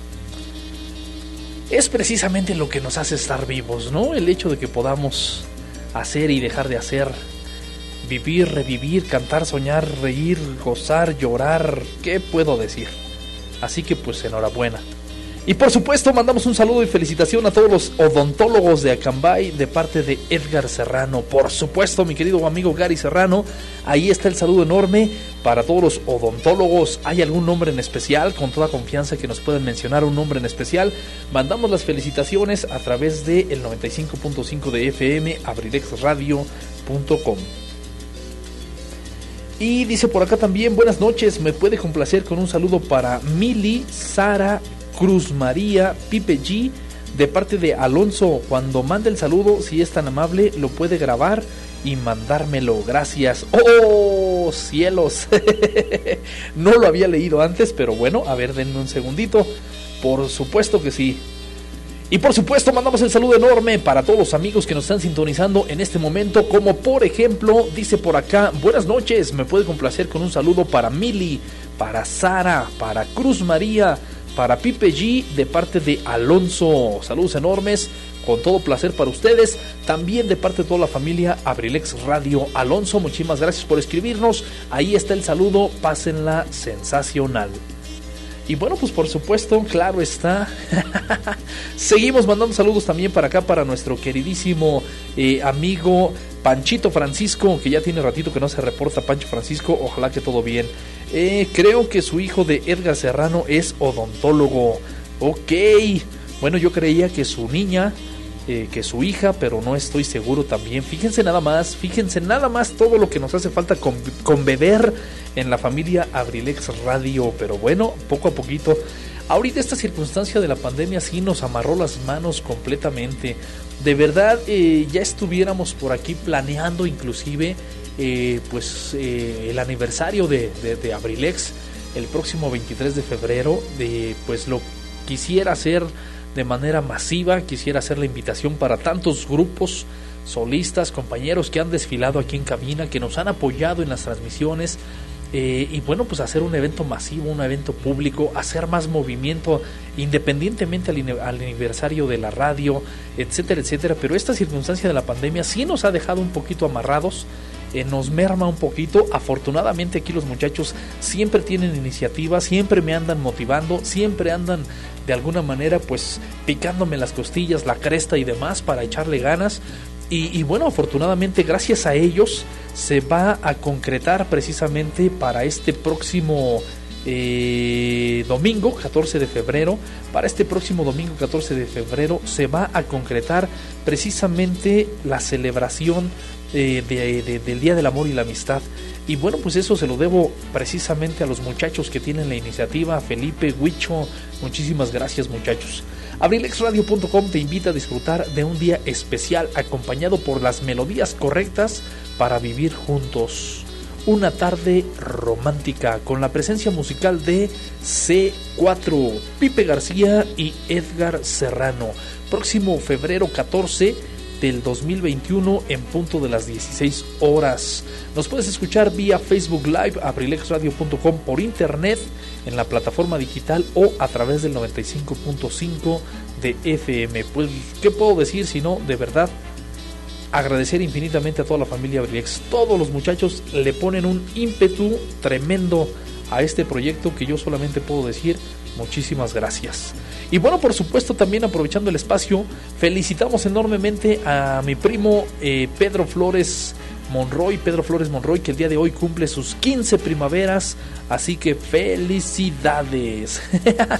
Speaker 2: es precisamente lo que nos hace estar vivos, ¿no? El hecho de que podamos hacer y dejar de hacer, vivir, revivir, cantar, soñar, reír, gozar, llorar, ¿qué puedo decir? Así que pues enhorabuena. Y por supuesto mandamos un saludo y felicitación a todos los odontólogos de Acambay de parte de Edgar Serrano. Por supuesto, mi querido amigo Gary Serrano, ahí está el saludo enorme para todos los odontólogos. ¿Hay algún nombre en especial? Con toda confianza que nos pueden mencionar un nombre en especial. Mandamos las felicitaciones a través de el 95.5 de FM, abrilexradio.com. Y dice por acá también, buenas noches, me puede complacer con un saludo para Mili, Sara, Cruz María Pipe G de parte de Alonso. Cuando mande el saludo, si es tan amable, lo puede grabar y mandármelo. Gracias. ¡Oh, cielos! no lo había leído antes, pero bueno, a ver, denme un segundito. Por supuesto que sí. Y por supuesto mandamos el saludo enorme para todos los amigos que nos están sintonizando en este momento, como por ejemplo, dice por acá, buenas noches, me puede complacer con un saludo para Mili, para Sara, para Cruz María, para Pipe G de parte de Alonso. Saludos enormes, con todo placer para ustedes. También de parte de toda la familia Abrilex Radio Alonso. Muchísimas gracias por escribirnos. Ahí está el saludo, pásenla sensacional. Y bueno, pues por supuesto, claro está. Seguimos mandando saludos también para acá, para nuestro queridísimo eh, amigo Panchito Francisco, que ya tiene ratito que no se reporta Pancho Francisco. Ojalá que todo bien. Eh, creo que su hijo de Edgar Serrano es odontólogo. Ok. Bueno, yo creía que su niña eh, que su hija, pero no estoy seguro también. Fíjense nada más, fíjense nada más todo lo que nos hace falta con, con beber en la familia Abrilex Radio. Pero bueno, poco a poquito. Ahorita esta circunstancia de la pandemia sí nos amarró las manos completamente. De verdad, eh, ya estuviéramos por aquí planeando inclusive eh, pues el aniversario de, de, de, Abrilex el próximo 23 de febrero. De, pues lo quisiera hacer de manera masiva. Quisiera hacer la invitación para tantos grupos, solistas, compañeros que han desfilado aquí en cabina, que nos han apoyado en las transmisiones. Eh, y bueno, pues hacer un evento masivo, un evento público, hacer más movimiento independientemente al, al, aniversario de la radio, etcétera, etcétera. Pero esta circunstancia de la pandemia sí nos ha dejado un poquito amarrados, eh, nos merma un poquito. Afortunadamente aquí los muchachos siempre tienen iniciativa, siempre me andan motivando, siempre andan de alguna manera pues picándome las costillas, la cresta y demás para echarle ganas. Y, bueno, afortunadamente gracias a ellos se va a concretar precisamente para este próximo eh, domingo 14 de febrero. Para este próximo domingo 14 de febrero se va a concretar precisamente la celebración de, de, del Día del Amor y la Amistad. Y bueno, pues eso se lo debo precisamente a los muchachos que tienen la iniciativa, Felipe, Huicho, muchísimas gracias muchachos. Abrilexradio.com te invita a disfrutar de un día especial acompañado por las melodías correctas para vivir juntos. Una tarde romántica con la presencia musical de C4, Pipe García y Edgar Serrano. Próximo febrero 14 del 2021 en punto de las 16 horas. Nos puedes escuchar vía Facebook Live, abrilexradio.com por internet, en la plataforma digital o a través del 95.5 de FM. Pues, ¿qué puedo decir si no, de verdad, agradecer infinitamente a toda la familia Abrilex. Todos los muchachos le ponen un ímpetu tremendo a este proyecto que yo solamente puedo decir muchísimas gracias. Y bueno, por supuesto, también aprovechando el espacio, felicitamos enormemente a mi primo eh, Pedro Flores Monroy, Pedro Flores Monroy, que el día de hoy cumple sus 15 primaveras. Así que felicidades.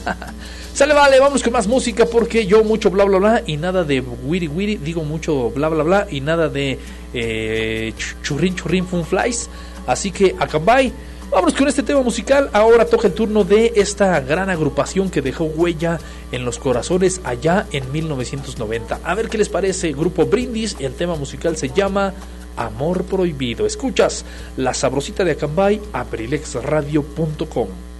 Speaker 2: Sale, vale, vamos con más música porque yo mucho bla bla bla y nada de wiri wiri, digo mucho bla bla bla y nada de eh, churrin churrin fun flies. Así que acabay. Vámonos con este tema musical. Ahora toca el turno de esta gran agrupación que dejó huella en los corazones allá en 1990. A ver qué les parece. Grupo Brindis. El tema musical se llama Amor Prohibido. Escuchas la sabrosita de Acambay, aprilexradio.com.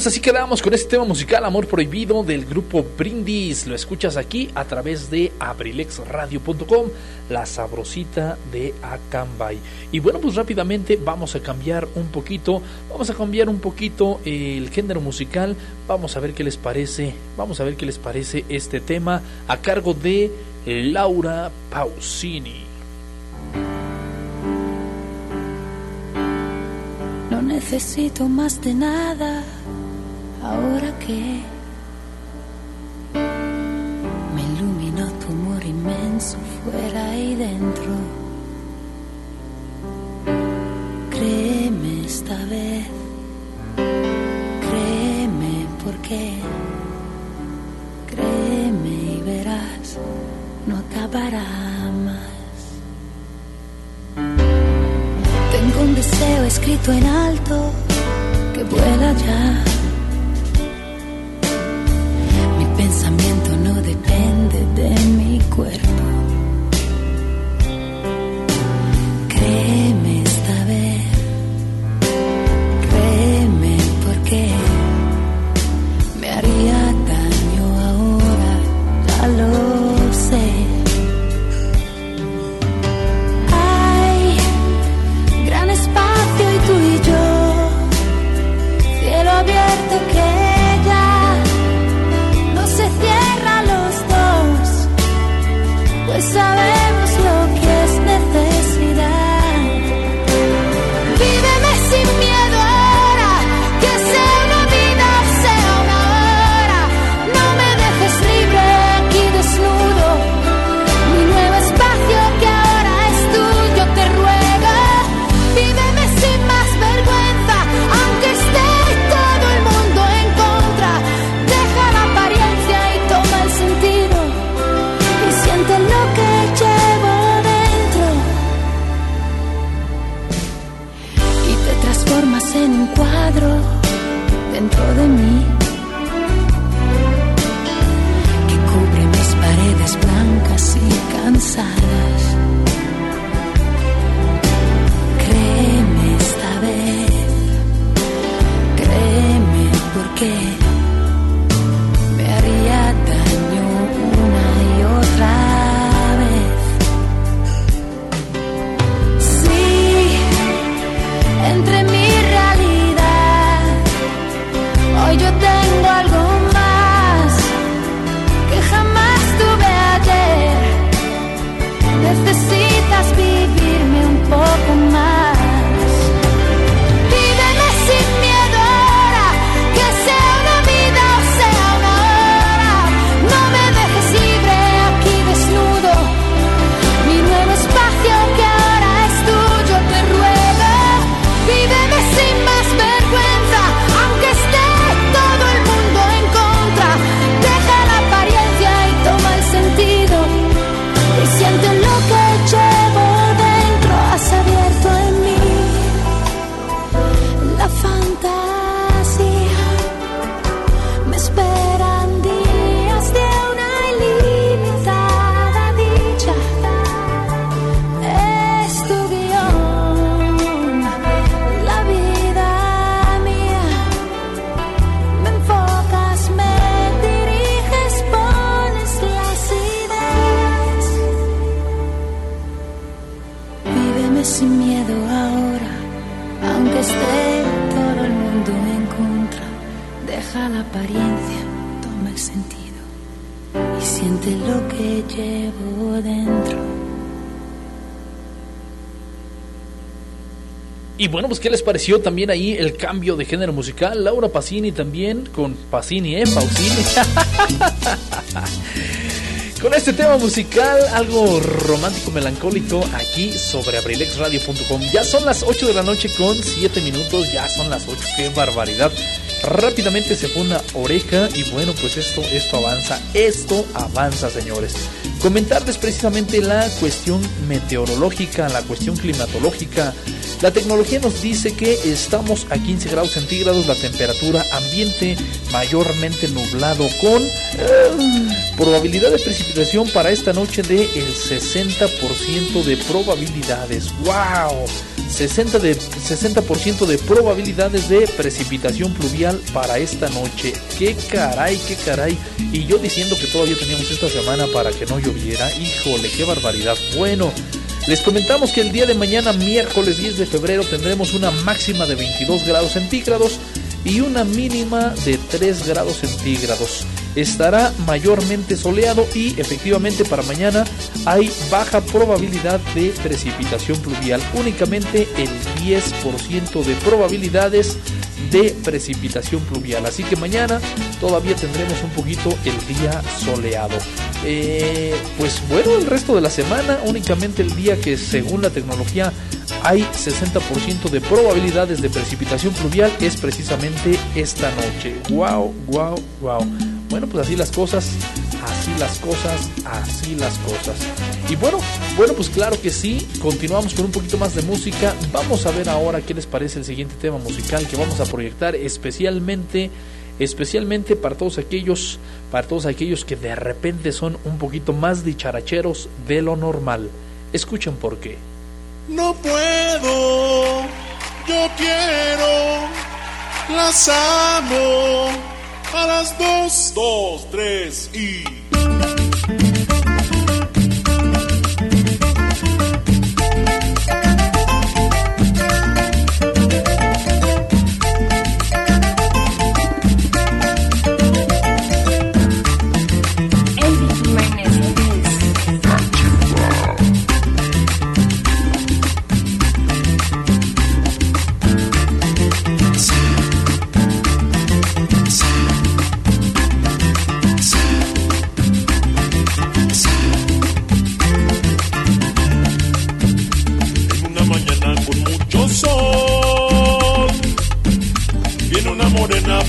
Speaker 2: Pues así quedamos con este tema musical Amor Prohibido del grupo Brindis. Lo escuchas aquí a través de abrilexradio.com, la sabrosita de Acambay. Y bueno, pues rápidamente vamos a cambiar un poquito, vamos a cambiar un poquito el género musical. Vamos a ver qué les parece, vamos a ver qué les parece este tema a cargo de Laura Pausini.
Speaker 9: No necesito más de nada ahora que me iluminó tu amor inmenso fuera y dentro. Créeme esta vez, créeme porque, créeme y verás, no acabará más. Tengo un deseo escrito en alto que vuela ya de mi cuerpo. Llevo dentro. Y
Speaker 2: bueno, pues ¿qué les pareció también ahí el cambio de género musical? Laura Pacini también, con Pacini, ¿eh? Pausini. con este tema musical, algo romántico, melancólico, aquí sobre abrilexradio.com. Ya son las 8 de la noche con 7 minutos, ya son las 8, qué barbaridad. Rápidamente se fue una oreja y bueno, pues esto, esto avanza, esto avanza, señores. Comentarles precisamente la cuestión meteorológica, la cuestión climatológica. La tecnología nos dice que estamos a 15 grados centígrados, la temperatura ambiente mayormente nublado con eh, probabilidad de precipitación para esta noche de el 60% de probabilidades. ¡Wow! 60 de, 60% de probabilidades de precipitación pluvial para esta noche. ¡Qué caray, qué caray! Y yo diciendo que todavía teníamos esta semana para que no lloviera. Híjole, qué barbaridad. Bueno, les comentamos que el día de mañana, miércoles 10 de febrero, tendremos una máxima de 22 grados centígrados y una mínima de 3 grados centígrados. Estará mayormente soleado y efectivamente para mañana hay baja probabilidad de precipitación pluvial. Únicamente el 10% de probabilidades de precipitación pluvial. Así que mañana todavía tendremos un poquito el día soleado. Eh, pues bueno, el resto de la semana, únicamente el día que según la tecnología hay 60% de probabilidades de precipitación pluvial es precisamente esta noche. Wow, wow, wow. Bueno, pues así las cosas, así las cosas, así las cosas. Y bueno, bueno, pues claro que sí, continuamos con un poquito más de música. Vamos a ver ahora qué les parece el siguiente tema musical que vamos a proyectar especialmente especialmente para todos aquellos para todos aquellos que de repente son un poquito más dicharacheros de lo normal. Escuchen por qué.
Speaker 10: No puedo, yo quiero, las amo a las dos, dos, tres y.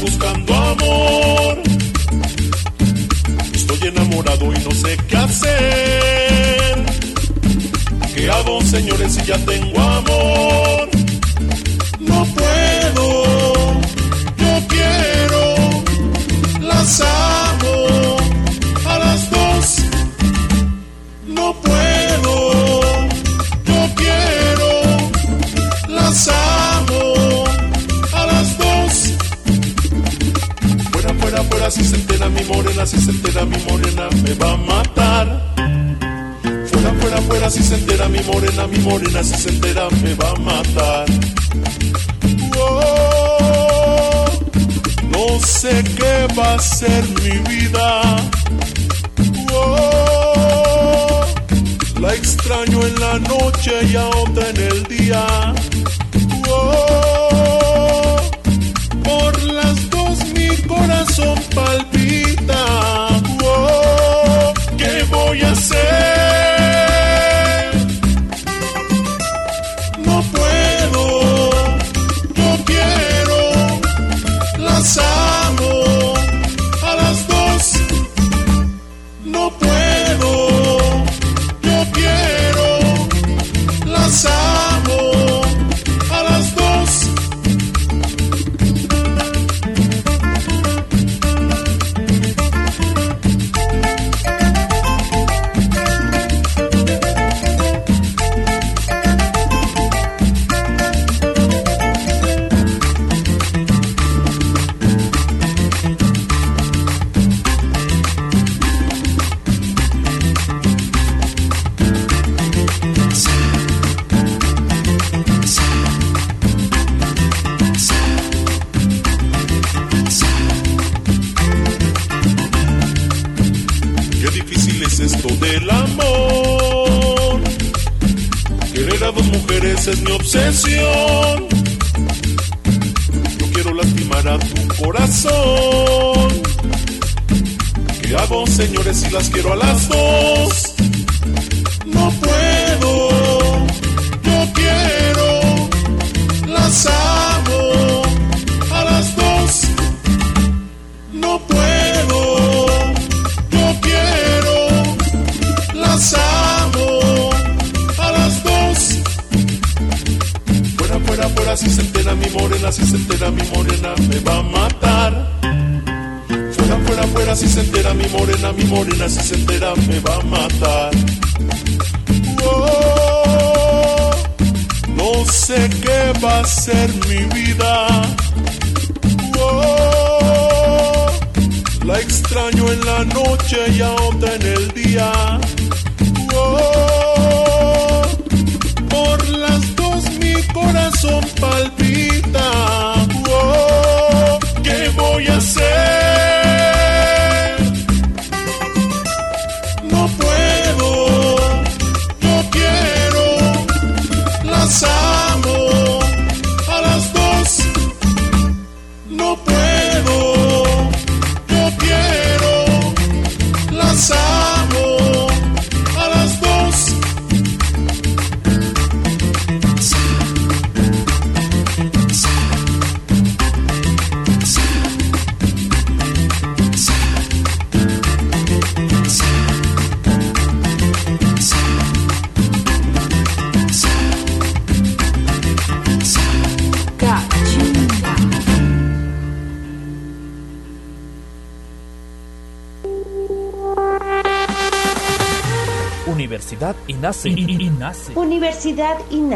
Speaker 10: buscando amor. Estoy enamorado y no sé qué hacer. ¿Qué hago, señores, si ya tengo amor? Mi morena, si se entera mi morena, me va a matar. Fuera, fuera, fuera, si se entera mi morena, mi morena, si se entera, me va a matar. Oh, no sé qué va a ser mi vida. Oh, la extraño en la noche y a otra en el día. Oh, por las dos mi corazón palpita.
Speaker 2: Universidad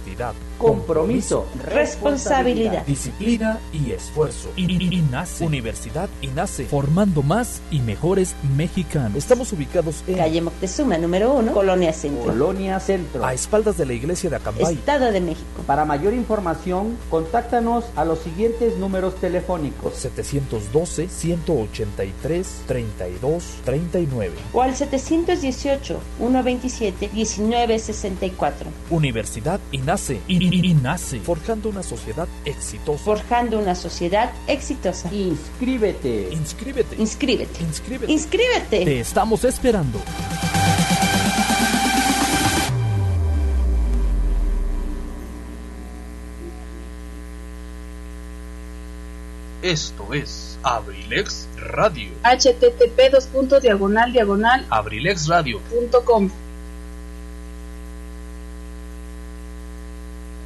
Speaker 2: honestidad
Speaker 11: compromiso,
Speaker 12: responsabilidad.
Speaker 2: Disciplina y esfuerzo. INACE. Universidad INACE. Formando más y mejores mexicanos. Estamos ubicados en
Speaker 12: Calle Moctezuma, número 1, Colonia Centro,
Speaker 11: Colonia Centro.
Speaker 2: a espaldas de la iglesia de Acambay.
Speaker 12: Estado de México.
Speaker 11: Para mayor información, contáctanos a los siguientes números telefónicos.
Speaker 2: 712 183 32 39.
Speaker 12: O al 718-127-1964.
Speaker 2: Universidad INACE. INACE. Forjando una sociedad exitosa.
Speaker 12: Forjando una sociedad exitosa.
Speaker 11: Inscríbete.
Speaker 2: Inscríbete.
Speaker 12: Inscríbete.
Speaker 2: Inscríbete.
Speaker 12: Inscríbete.
Speaker 2: Te estamos esperando.
Speaker 13: Esto es Abrilex Radio.
Speaker 14: http dos puntos diagonal diagonal
Speaker 13: Abrilexradio.
Speaker 14: punto com.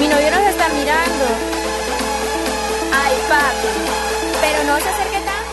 Speaker 9: Mi novio nos está mirando. Ay, papi. Pero no se acerque tanto.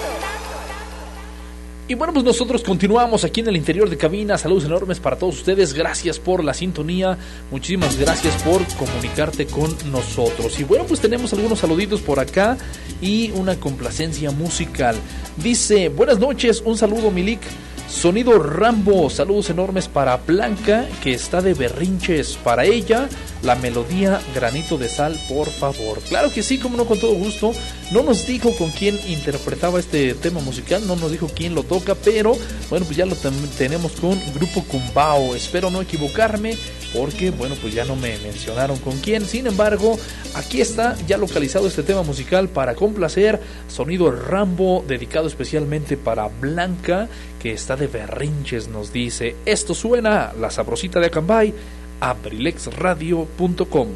Speaker 2: Y bueno, pues nosotros continuamos aquí en el interior de cabina. Saludos enormes para todos ustedes. Gracias por la sintonía. Muchísimas gracias por comunicarte con nosotros. Y bueno, pues tenemos algunos saluditos por acá y una complacencia musical. Dice, buenas noches, un saludo Milik. Sonido Rambo, saludos enormes para Blanca, que está de berrinches para ella. la melodía Granito de Sal, por favor. Claro que sí, como no, con todo gusto. No nos dijo con quién interpretaba este tema musical, no nos dijo quién lo toca, pero bueno, pues ya lo tenemos con Grupo Cumbao. Espero no equivocarme, porque bueno, pues ya no me mencionaron con quién. Sin embargo, aquí está ya localizado este tema musical para complacer. Sonido Rambo, dedicado especialmente para Blanca, que está de berrinches, nos dice. Esto suena, la sabrosita de Acambay, abrilexradio.com.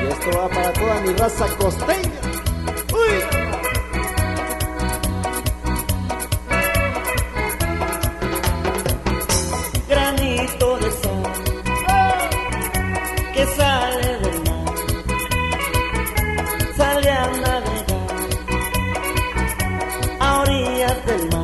Speaker 15: Y esto va para toda mi raza costeña. ¡Uy!
Speaker 16: granito de sol que sale del mar, sale a navegar orillas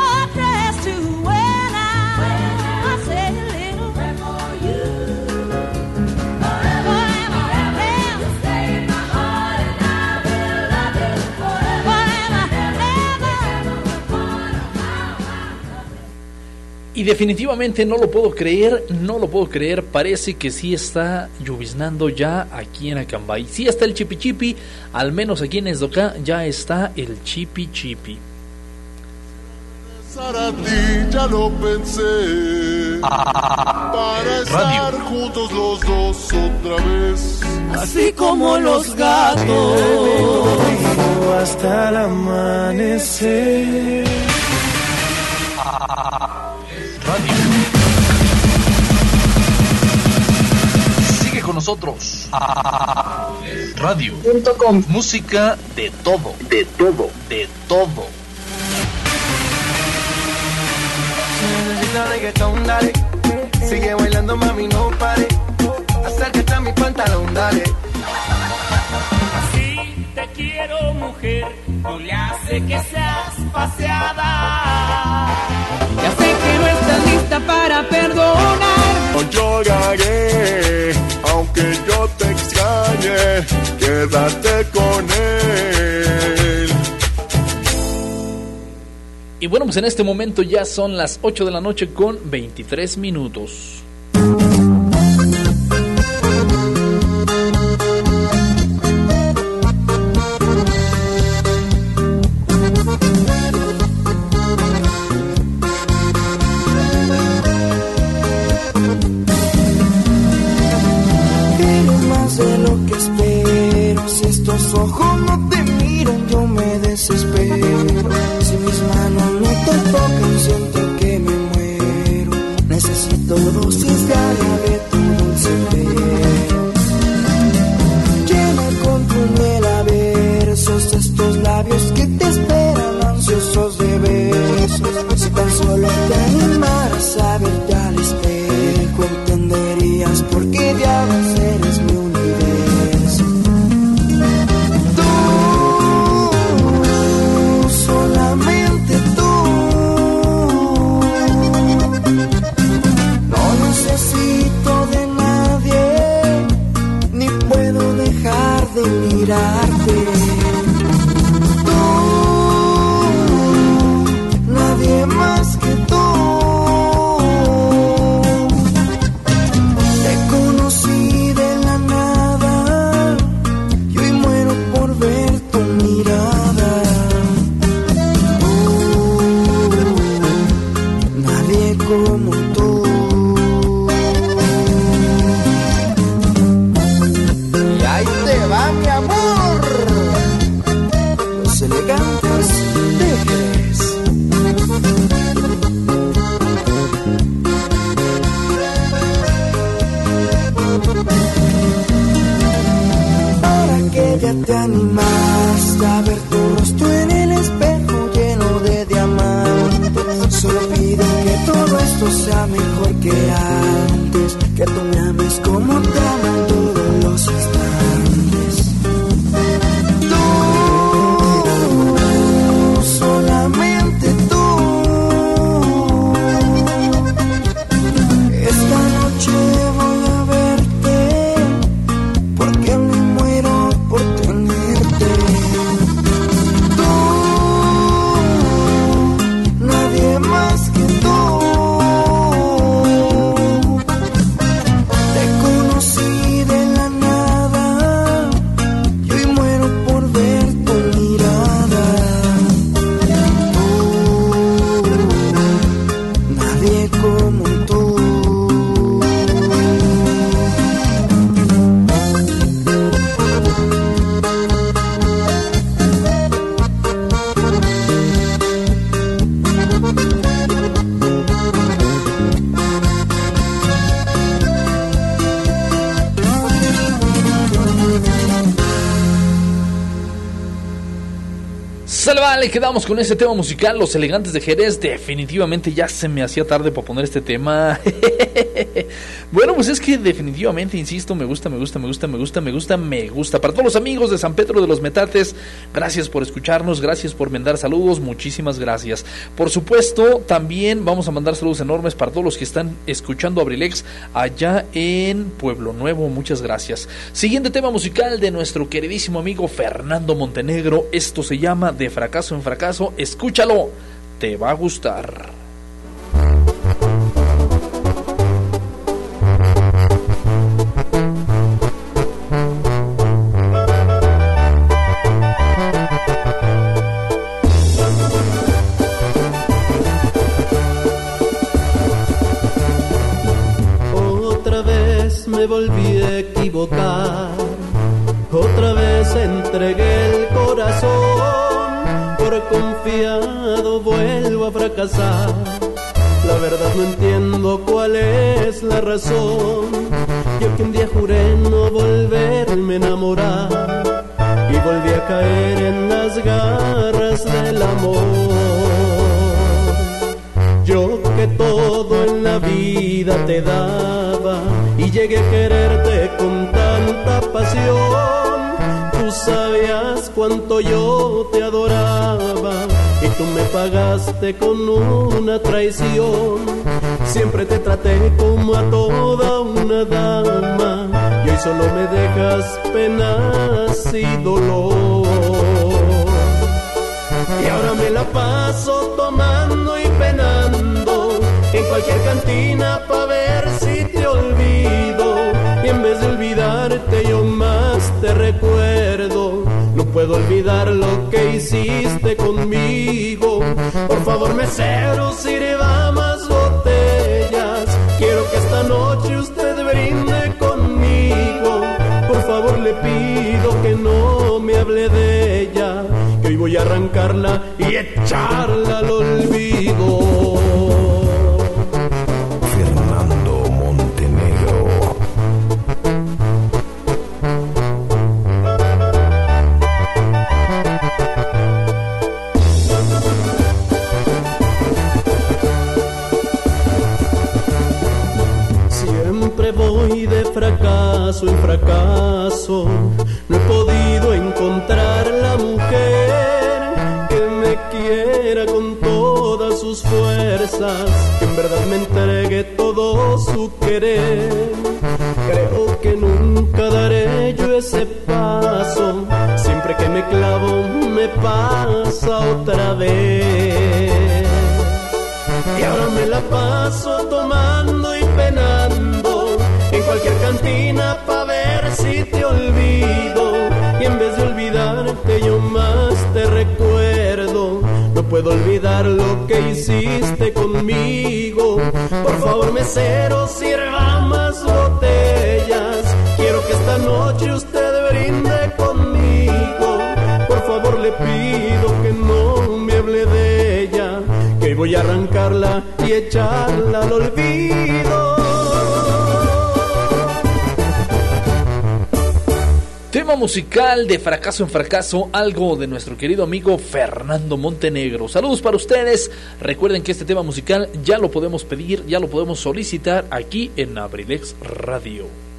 Speaker 1: Y definitivamente no lo puedo creer, no lo puedo creer. Parece que sí está lloviznando ya aquí en Acambay. Sí está el chipi chipi, al menos aquí en Esdoca ya está el chipi chipi.
Speaker 17: Para ti ya lo pensé. Para estar juntos los dos otra vez.
Speaker 13: Así como los gatos. Hasta el amanecer.
Speaker 2: Nosotros. Radio. Música de todo, de todo, de todo.
Speaker 13: Dale. Sigue bailando, mami, no pare. Acércate a mi pantalón, dale.
Speaker 14: Si te quiero, mujer, no le hace que seas paseada. Ya sé que no estás lista para perdonar.
Speaker 17: No lloraré, aunque yo te extrañe. Quédate con él.
Speaker 1: Y bueno, pues en este momento ya son las 8 de la noche con 23 minutos. Quedamos con ese tema musical, Los Elegantes de Jerez. Definitivamente ya se me hacía tarde para poner este tema. bueno, pues es que definitivamente, insisto, me gusta, me gusta, me gusta, me gusta, me gusta, me gusta. Para todos los amigos de San Pedro de los Metates, gracias por escucharnos, gracias por mandar saludos, muchísimas gracias. Por supuesto, también vamos a mandar saludos enormes para todos los que están escuchando Abrilex allá en Pueblo Nuevo, muchas gracias. Siguiente tema musical de nuestro queridísimo amigo Fernando Montenegro, esto se llama De fracaso en fracaso, escúchalo, te va a gustar.
Speaker 18: Volví a equivocar, otra vez entregué el corazón, por confiado vuelvo a fracasar. La verdad no entiendo cuál es la razón. Yo que un día juré no volverme a enamorar y volví a caer en las garras del amor. Yo que todo en la vida te daba y llegué a quererte con tanta pasión. Tú sabías cuánto yo te adoraba y tú me pagaste con una traición. Siempre te traté como a toda una dama y hoy solo me dejas penas y dolor. Y ahora me la paso tomando y penando en cualquier cantina pa' ver si te olvido. Y en vez de olvidarte yo más te recuerdo. No puedo olvidar lo que hiciste conmigo. Por favor, mesero, sirva más botellas. Quiero que esta noche usted brinde conmigo. Por favor, le pido que no me hable de ella. Que hoy voy a arrancarla y echarla al olvido. Fracaso fracaso. No he podido encontrar la mujer que me quiera con todas sus fuerzas, que en verdad me entregue todo su querer. Creo que nunca daré yo ese paso. Siempre que me clavo me pasa otra vez. Y ahora me la paso tomando cualquier cantina pa' ver si te olvido. Y en vez de olvidarte yo más te recuerdo. No puedo olvidar lo que hiciste conmigo. Por favor, mesero, sirva más botellas. Quiero que esta noche usted brinde conmigo. Por favor, le pido que no me hable de ella. Que voy a arrancarla y echarla al olvido.
Speaker 2: Musical de fracaso en fracaso, algo de nuestro querido amigo Fernando Montenegro. Saludos para ustedes. Recuerden que este tema musical ya lo podemos pedir, ya lo podemos solicitar aquí en Abrilex Radio.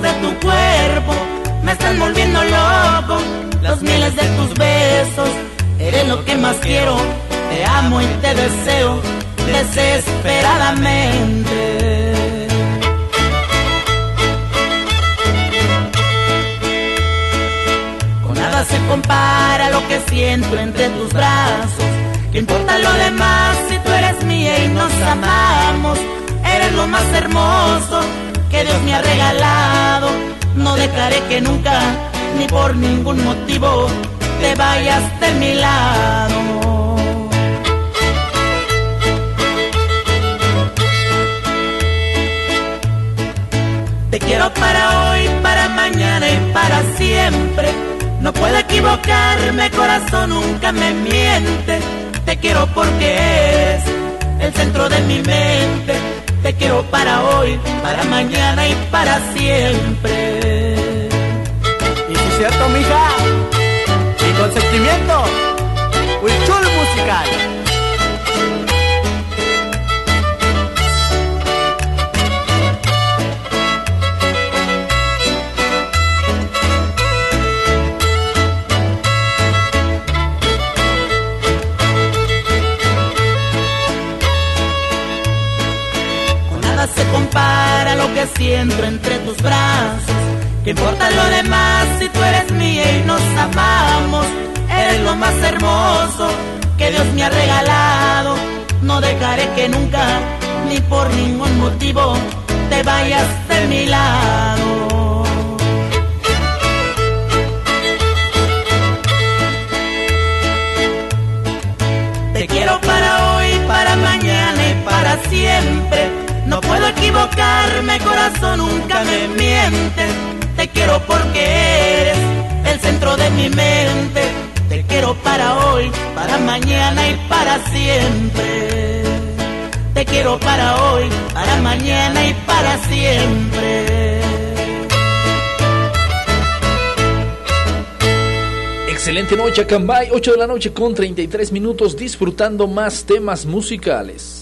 Speaker 19: De tu cuerpo. Me están volviendo loco los miles de tus besos. Eres lo que más quiero. Te amo y te deseo desesperadamente. Con nada se compara lo que siento entre tus brazos. ¿Qué importa lo demás si tú eres mía y nos amamos? Eres lo más hermoso que Dios me ha regalado. No dejaré que nunca, ni por ningún motivo, te vayas de mi lado. Te quiero para hoy, para mañana y para siempre. No puedo equivocarme, corazón nunca me miente. Te quiero porque es el centro de mi mente. Te quiero para hoy, para mañana y para siempre.
Speaker 15: Y si es cierto, mija, y con sentimiento, Huichul musical.
Speaker 19: Que siento entre tus brazos. ¿Qué importa lo demás si tú eres mía y nos amamos? Eres lo más hermoso que Dios me ha regalado. No dejaré que nunca, ni por ningún motivo, te vayas de mi lado. Te quiero para hoy, para mañana y para siempre. Equivocarme, corazón, nunca me mientes. Te quiero porque eres el centro de mi mente. Te quiero para hoy, para mañana y para siempre. Te quiero para hoy, para mañana y para siempre.
Speaker 2: Excelente noche, Cambay. 8 de la noche con 33 minutos, disfrutando más temas musicales.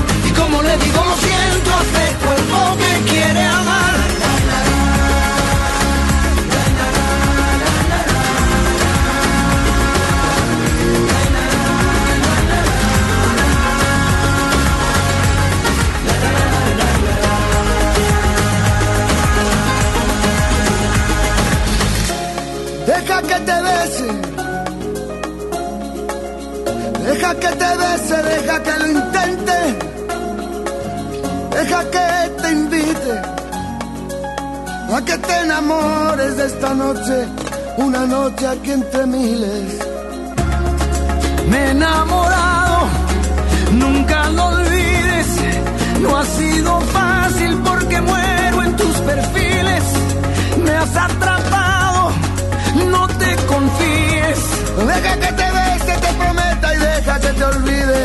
Speaker 1: Como le digo, lo siento a este cuerpo que quiere amar. Deja que te bese. Deja que te bese, deja que lo intente. Deja que te invite a que te enamores de esta noche, una noche aquí entre miles. Me he enamorado, nunca lo olvides. No ha sido fácil porque muero en tus perfiles. Me has atrapado, no te confíes. Deja que te bese, te prometa y deja que te olvide.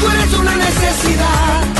Speaker 1: Tú eres una necesidad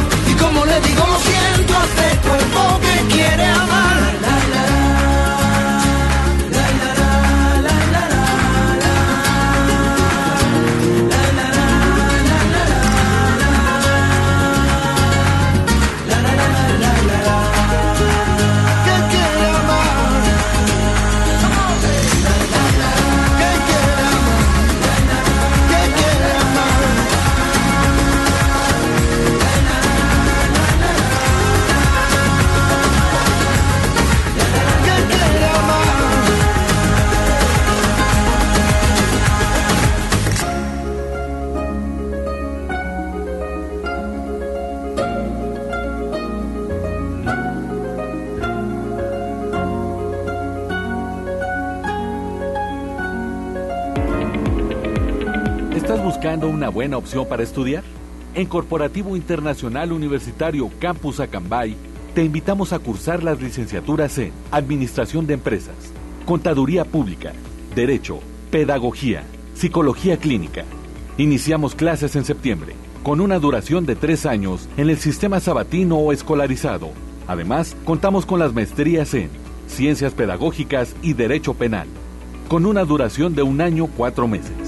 Speaker 1: Y como le digo, lo siento a este cuerpo que quiere amar.
Speaker 20: Para estudiar? En Corporativo Internacional Universitario Campus Acambay, te invitamos a cursar las licenciaturas en Administración de Empresas, Contaduría Pública, Derecho, Pedagogía, Psicología Clínica. Iniciamos clases en septiembre, con una duración de tres años en el sistema sabatino o escolarizado. Además, contamos con las maestrías en Ciencias Pedagógicas y Derecho Penal, con una duración de un año cuatro meses.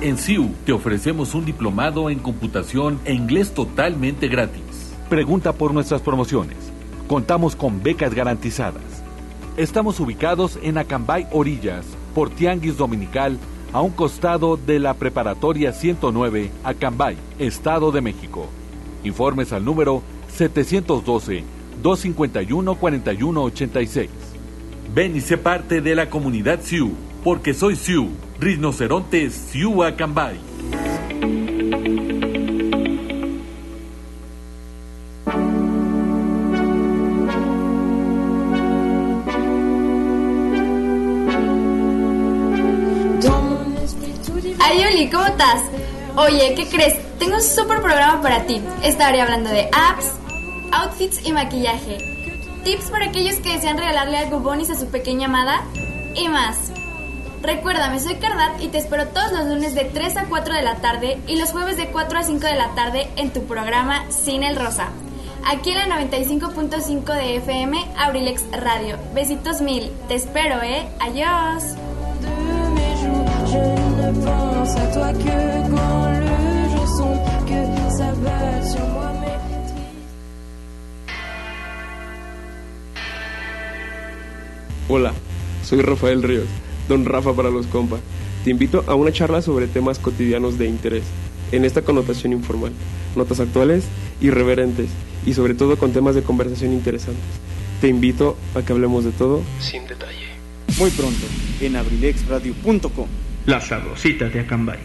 Speaker 20: En CIU te ofrecemos un diplomado en computación e inglés totalmente gratis. Pregunta por nuestras promociones. Contamos con becas garantizadas. Estamos ubicados en Acambay Orillas, por Tianguis Dominical, a un costado de la Preparatoria 109, Acambay, Estado de México. Informes al número 712-251-4186. Ven y sé parte de la comunidad CIU, porque soy CIU Rinoceronte Siua Cambay.
Speaker 21: Ayuli, ¿cómo estás? Oye, ¿qué crees? Tengo un super programa para ti. Estaré hablando de apps, outfits y maquillaje. Tips para aquellos que desean regalarle algo bonis a su pequeña amada y más. Recuérdame, soy Cardat y te espero todos los lunes de 3 a 4 de la tarde y los jueves de 4 a 5 de la tarde en tu programa Sin el Rosa. Aquí en la 95.5 de FM, Abrilex Radio. Besitos mil. Te espero, ¿eh? Adiós.
Speaker 22: Hola, soy Rafael Ríos Don Rafa para los compas. Te invito a una charla sobre temas cotidianos de interés, en esta connotación informal, notas actuales, irreverentes y sobre todo con temas de conversación interesantes. Te invito a que hablemos de todo sin detalle.
Speaker 15: Muy pronto, en abrilexradio.com.
Speaker 23: La sabrosita de Acambay.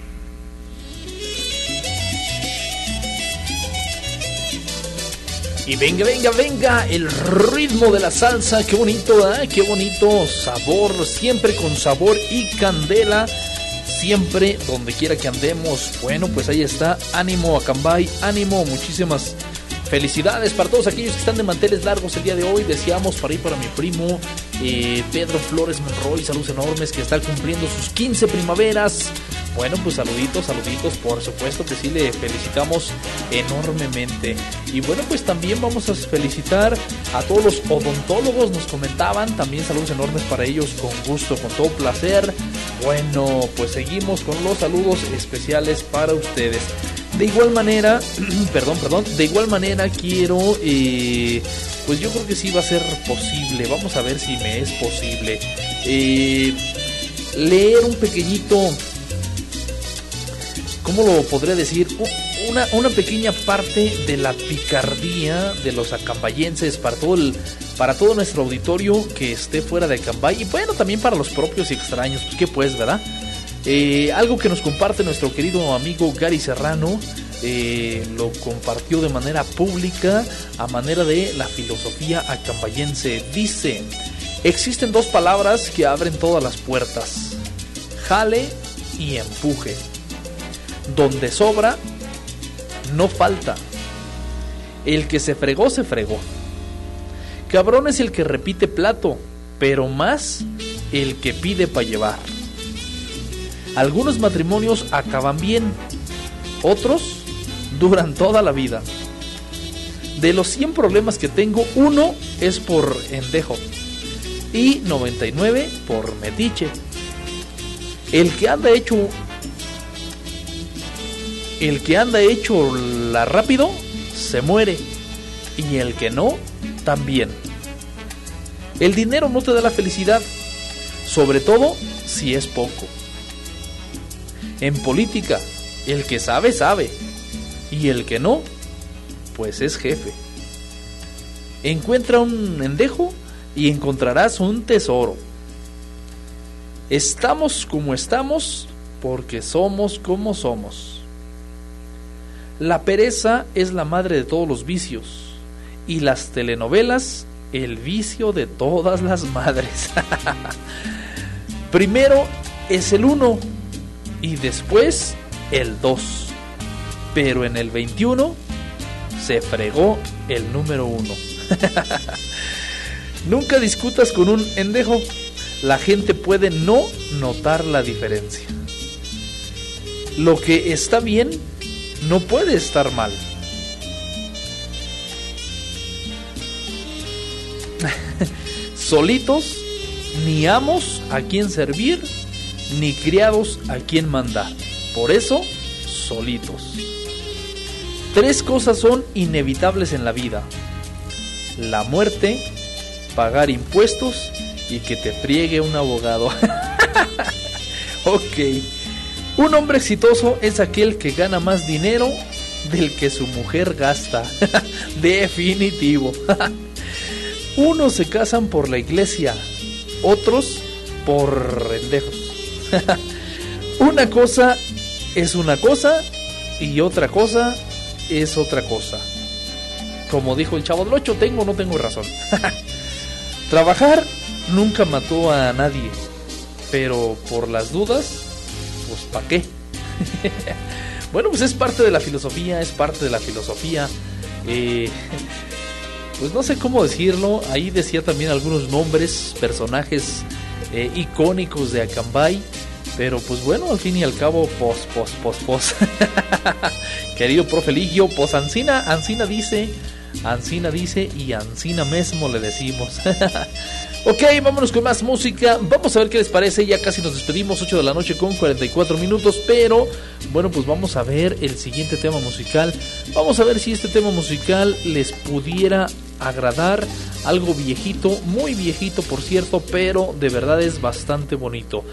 Speaker 2: Y venga, venga, venga, el ritmo de la salsa, qué bonito, ¿eh? qué bonito sabor, siempre con sabor y candela, siempre donde quiera que andemos. Bueno, pues ahí está, ánimo a Cambay, ánimo, muchísimas felicidades para todos aquellos que están de manteles largos el día de hoy. Deseamos para ir para mi primo eh, Pedro Flores Monroy, saludos enormes, que está cumpliendo sus 15 primaveras. Bueno, pues saluditos, saluditos, por supuesto que sí le felicitamos enormemente. Y bueno, pues también vamos a felicitar a todos los odontólogos, nos comentaban, también saludos enormes para ellos, con gusto, con todo placer. Bueno, pues seguimos con los saludos especiales para ustedes. De igual manera, perdón, perdón, de igual manera quiero, eh, pues yo creo que sí va a ser posible, vamos a ver si me es posible, eh, leer un pequeñito ¿cómo lo podría decir? Una, una pequeña parte de la picardía de los acambayenses para todo, el, para todo nuestro auditorio que esté fuera de Acambay y bueno, también para los propios y extraños, pues qué pues, ¿verdad? Eh, algo que nos comparte nuestro querido amigo Gary Serrano, eh, lo compartió de manera pública a manera de la filosofía acambayense. Dice, existen dos palabras que abren todas las puertas, jale y empuje. Donde sobra, no falta. El que se fregó, se fregó. Cabrón es el que repite plato, pero más el que pide para llevar. Algunos matrimonios acaban bien, otros duran toda la vida. De los 100 problemas que tengo, uno es por endejo y 99 por metiche. El que anda hecho el que anda hecho la rápido se muere y el que no también. El dinero no te da la felicidad, sobre todo si es poco. En política, el que sabe, sabe, y el que no, pues es jefe. Encuentra un endejo y encontrarás un tesoro. Estamos como estamos porque somos como somos. La pereza es la madre de todos los vicios y las telenovelas el vicio de todas las madres. Primero es el uno y después el dos. pero en el 21 se fregó el número uno. Nunca discutas con un endejo. La gente puede no notar la diferencia. Lo que está bien no puede estar mal. Solitos, ni amos a quien servir, ni criados a quien mandar. Por eso, solitos. Tres cosas son inevitables en la vida. La muerte, pagar impuestos y que te friegue un abogado. ok. Un hombre exitoso es aquel que gana más dinero del que su mujer gasta. Definitivo. Unos se casan por la iglesia, otros por rendejos. una cosa es una cosa y otra cosa es otra cosa. Como dijo el chavo del 8, tengo o no tengo razón. Trabajar nunca mató a nadie, pero por las dudas, pues ¿para qué? bueno, pues es parte de la filosofía, es parte de la filosofía. Eh, pues no sé cómo decirlo, ahí decía también algunos nombres, personajes eh, icónicos de Acambay. Pero pues bueno, al fin y al cabo, pos, pos, pos, pos. Querido profe Ligio, pues Ancina, Ancina dice, Ancina dice y Ancina mismo le decimos. ok, vámonos con más música. Vamos a ver qué les parece. Ya casi nos despedimos, 8 de la noche con 44 minutos. Pero bueno, pues vamos a ver el siguiente tema musical. Vamos a ver si este tema musical les pudiera agradar. Algo viejito, muy viejito por cierto, pero de verdad es bastante bonito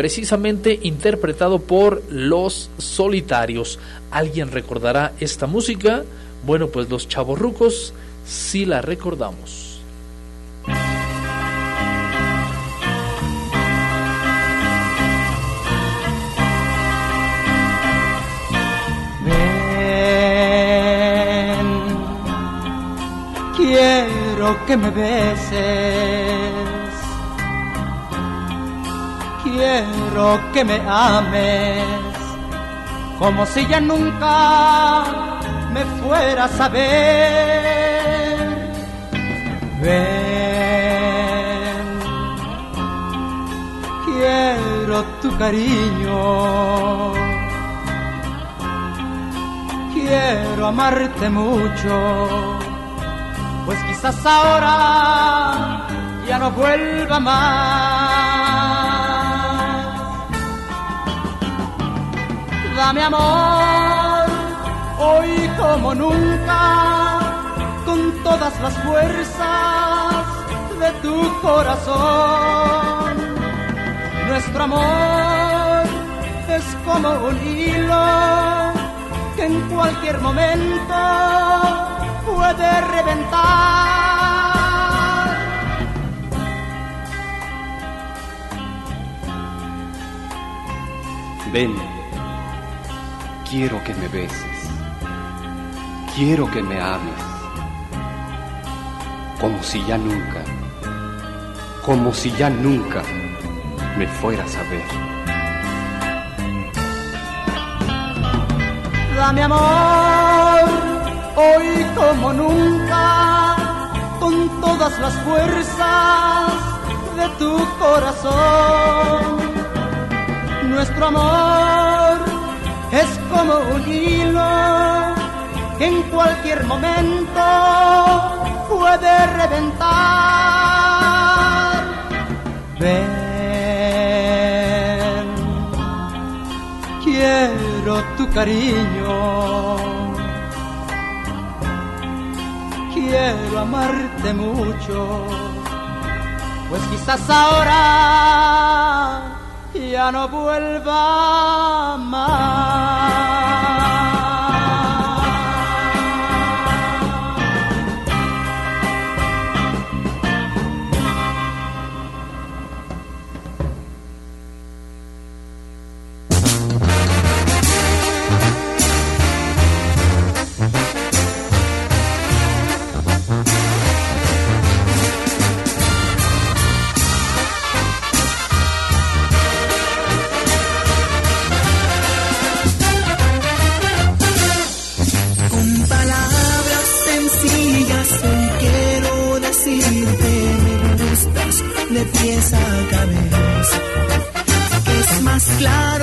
Speaker 2: precisamente interpretado por Los Solitarios. ¿Alguien recordará esta música? Bueno, pues los chavorrucos sí la recordamos.
Speaker 24: Ven, quiero que me beses, quiero que me ames, como si ya nunca me fueras a ver. Ven, quiero tu cariño quiero amarte mucho, pues quizás ahora ya no vuelva más. Dame amor, hoy como nunca, con todas las fuerzas de tu corazón. Nuestro amor es como un hilo que en cualquier momento puede reventar.
Speaker 25: Ven, quiero que me beses, quiero que me ames, como si ya nunca, como si ya nunca me fueras a ver.
Speaker 24: Dame amor, hoy como nunca, con todas las fuerzas de tu corazón. Nuestro amor como un hilo en cualquier momento puede reventar. Ven, quiero tu cariño. Quiero amarte mucho, pues quizás ahora ya no vuelva más.
Speaker 1: Claro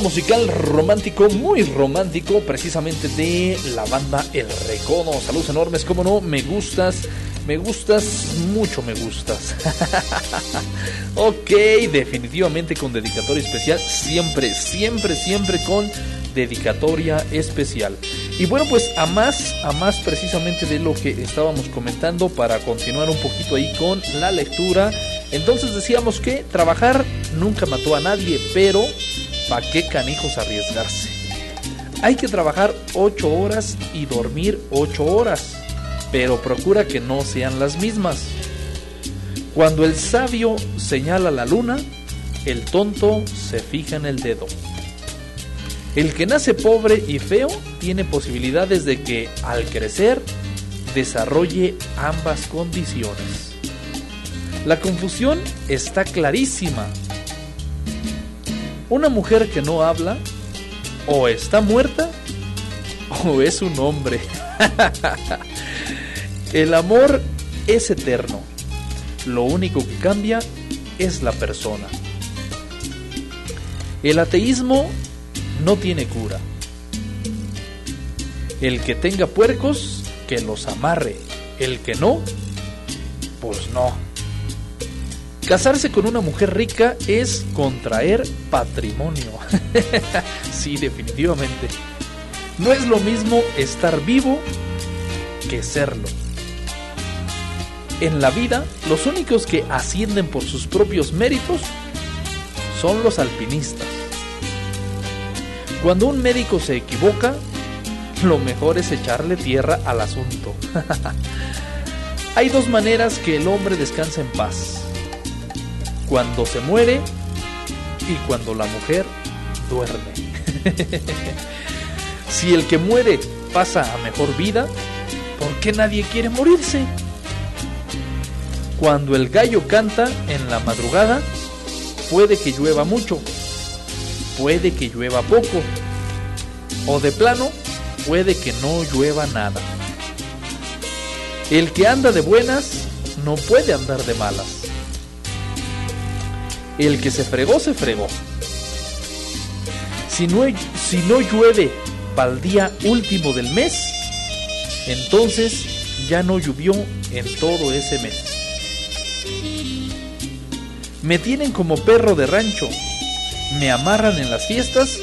Speaker 2: musical romántico, muy romántico, precisamente de la banda El Recodo. Saludos enormes, como no, me gustas, me gustas, mucho me gustas. ok, definitivamente con dedicatoria especial, siempre, siempre, siempre con dedicatoria especial. Y bueno, pues a más, a más precisamente de lo que estábamos comentando para continuar un poquito ahí con la lectura. Entonces decíamos que trabajar nunca mató a nadie, pero ¿para qué canijos arriesgarse? Hay que trabajar 8 horas y dormir 8 horas, pero procura que no sean las mismas. Cuando el sabio señala la luna, el tonto se fija en el dedo. El que nace pobre y feo tiene posibilidades de que al crecer desarrolle ambas condiciones. La confusión está clarísima. Una mujer que no habla o está muerta o es un hombre. El amor es eterno. Lo único que cambia es la persona. El ateísmo no tiene cura. El que tenga puercos, que los amarre. El que no, pues no. Casarse con una mujer rica es contraer patrimonio. sí, definitivamente. No es lo mismo estar vivo que serlo. En la vida, los únicos que ascienden por sus propios méritos son los alpinistas. Cuando un médico se equivoca, lo mejor es echarle tierra al asunto. Hay dos maneras que el hombre descansa en paz. Cuando se muere y cuando la mujer duerme. si el que muere pasa a mejor vida, ¿por qué nadie quiere morirse? Cuando el gallo canta en la madrugada, puede que llueva mucho, puede que llueva poco, o de plano, puede que no llueva nada. El que anda de buenas no puede andar de malas. El que se fregó, se fregó. Si no, si no llueve para el día último del mes, entonces ya no llovió en todo ese mes. Me tienen como perro de rancho, me amarran en las fiestas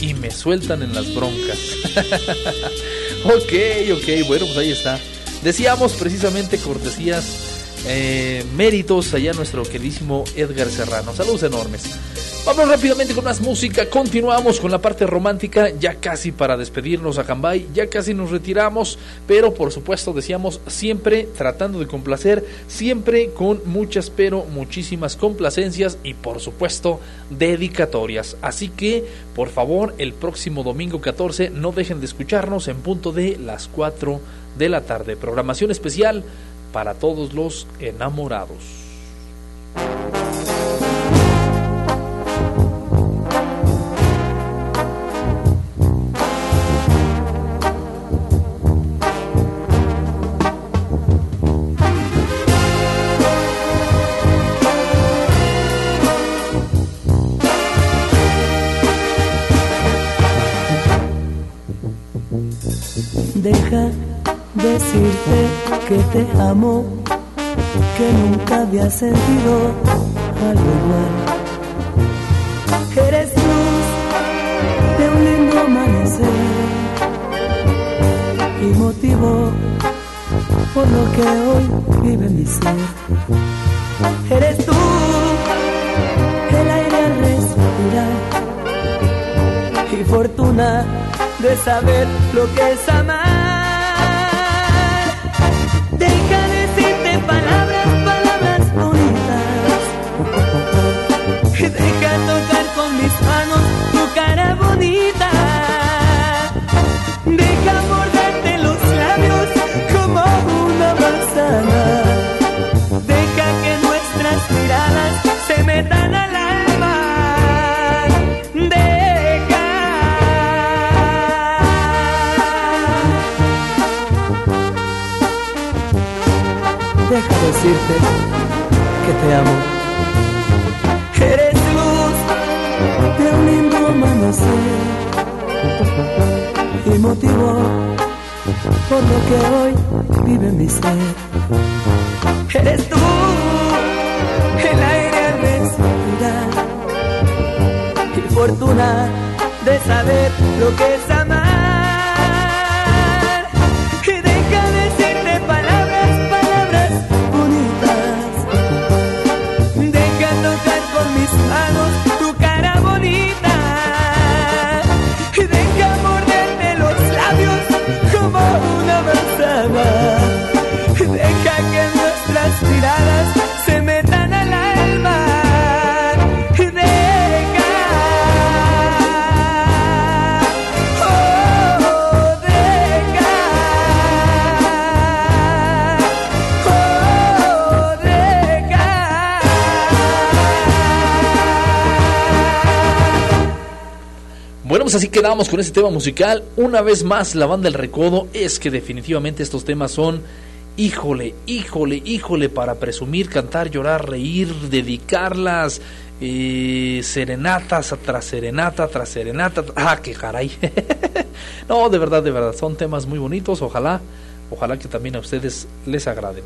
Speaker 2: y me sueltan en las broncas. ok, ok, bueno, pues ahí está. Decíamos precisamente cortesías, eh, méritos allá nuestro queridísimo Edgar Serrano. Saludos enormes. Vamos rápidamente con más música. Continuamos con la parte romántica, ya casi para despedirnos a Cambay, ya casi nos retiramos, pero por supuesto decíamos siempre tratando de complacer, siempre con muchas pero muchísimas complacencias y por supuesto dedicatorias. Así que, por favor, el próximo domingo 14 no dejen de escucharnos en punto de las 4 de la tarde. Programación especial para todos los enamorados.
Speaker 16: Deja decirte que te amo, que nunca había sentido algo igual. Eres luz de un lindo amanecer y motivo por lo que hoy vive mi ser. Eres tú el aire al respirar y fortuna de saber lo que es amar. Decirte decirte que te amo. Eres luz de un lindo amanecer y motivo por lo que hoy vive mi ser. Eres tú el aire al respirar y fortuna de saber lo que es
Speaker 2: así quedamos con este tema musical. Una vez más, la banda El Recodo es que definitivamente estos temas son, híjole, híjole, híjole, para presumir, cantar, llorar, reír, dedicarlas, eh, serenatas tras serenata tras serenata. Ah, qué caray. no, de verdad, de verdad, son temas muy bonitos. Ojalá, ojalá que también a ustedes les agraden.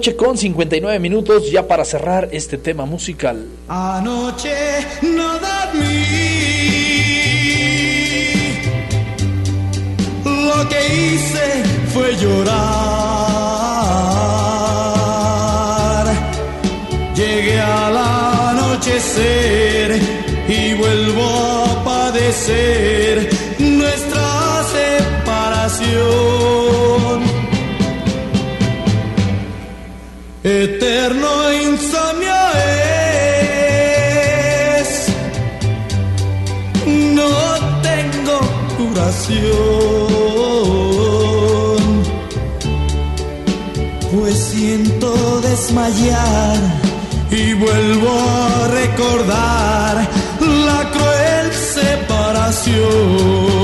Speaker 2: Noche con 59 minutos ya para cerrar este tema musical.
Speaker 6: Anoche no dormí. Lo que hice fue llorar. Llegué al anochecer y vuelvo a padecer Eterno insomnio es, no tengo curación, pues siento desmayar y vuelvo a recordar la cruel separación.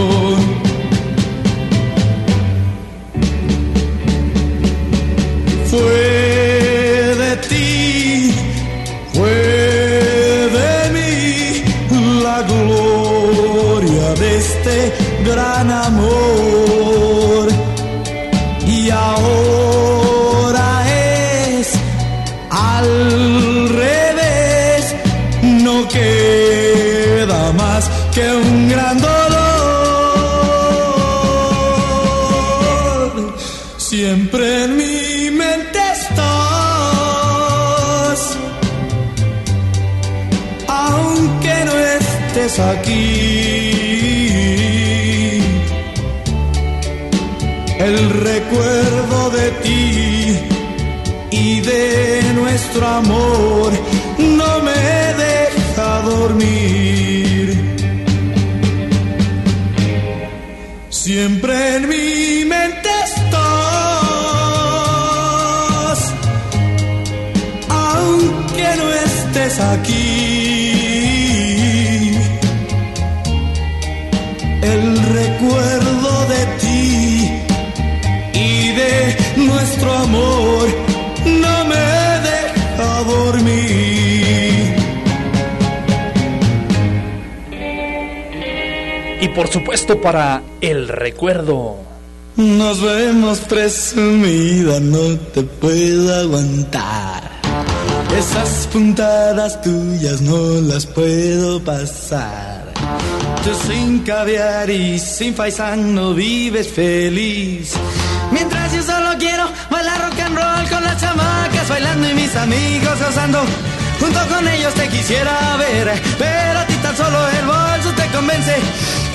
Speaker 2: Por supuesto para el recuerdo.
Speaker 6: Nos vemos presumida, no te puedo aguantar. Esas puntadas tuyas no las puedo pasar. Tú sin caviar y sin faisán no vives feliz. Mientras yo solo quiero bailar rock and roll con las chamacas bailando y mis amigos gozando. Junto con ellos te quisiera ver, pero a ti tan solo el bolso te convence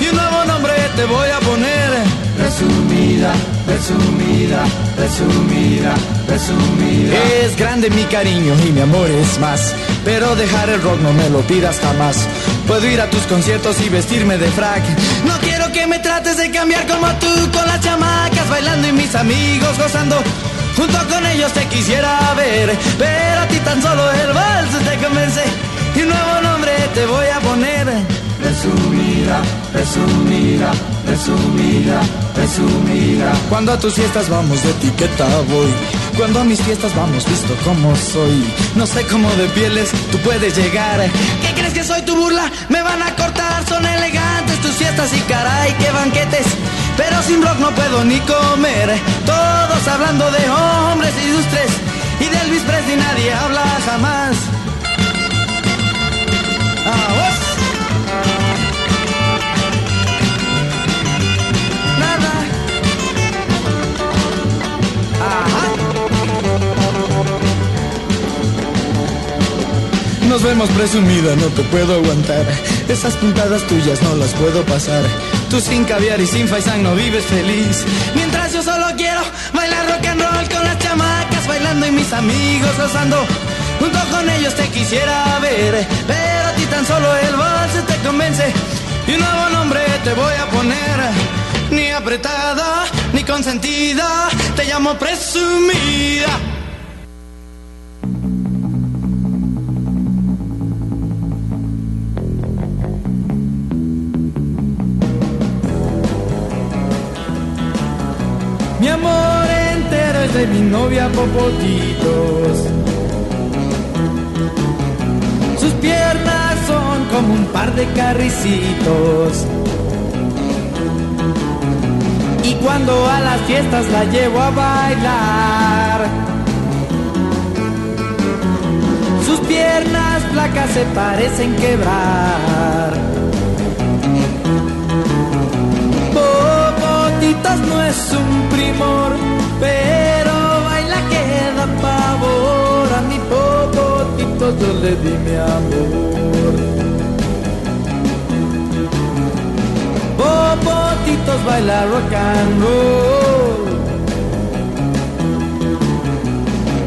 Speaker 6: y un nuevo nombre te voy a poner. Presumida, presumida, presumida, presumida. Es grande mi cariño y mi amor es más, pero dejar el rock no me lo pidas jamás. Puedo ir a tus conciertos y vestirme de frac. No quiero que me trates de cambiar como tú con las chamacas bailando y mis amigos gozando. Junto con ellos te quisiera ver, pero a ti tan solo el vals te convence y un nuevo nombre te voy a poner. Presumida, presumida, presumida, presumida. Cuando a tus fiestas vamos de etiqueta voy. Cuando a mis fiestas vamos visto como soy. No sé cómo de pieles tú puedes llegar. ¿Qué crees que soy tu burla? Me van a cortar, son elegantes tus fiestas y caray, qué banquetes. Pero sin rock no puedo ni comer. Todos hablando de hombres ilustres. Y de Elvis Presley nadie habla jamás. Ah, Nos vemos presumida, no te puedo aguantar. Esas puntadas tuyas no las puedo pasar. Tú sin caviar y sin faisán no vives feliz. Mientras yo solo quiero bailar rock and roll con las chamacas bailando y mis amigos gozando. Junto con ellos te quisiera ver, pero a ti tan solo el vals te convence. Y un nuevo nombre te voy a poner. Ni apretada, ni consentida, te llamo presumida. Mi amor entero es de mi novia Popotitos. Sus piernas son par de carricitos. Y cuando a las fiestas la llevo a bailar, sus piernas flacas se parecen quebrar. Popotitos no es un primor, pero baila que da pavor. A mi popotitos yo le di mi amor. Popotitos baila rock and roll.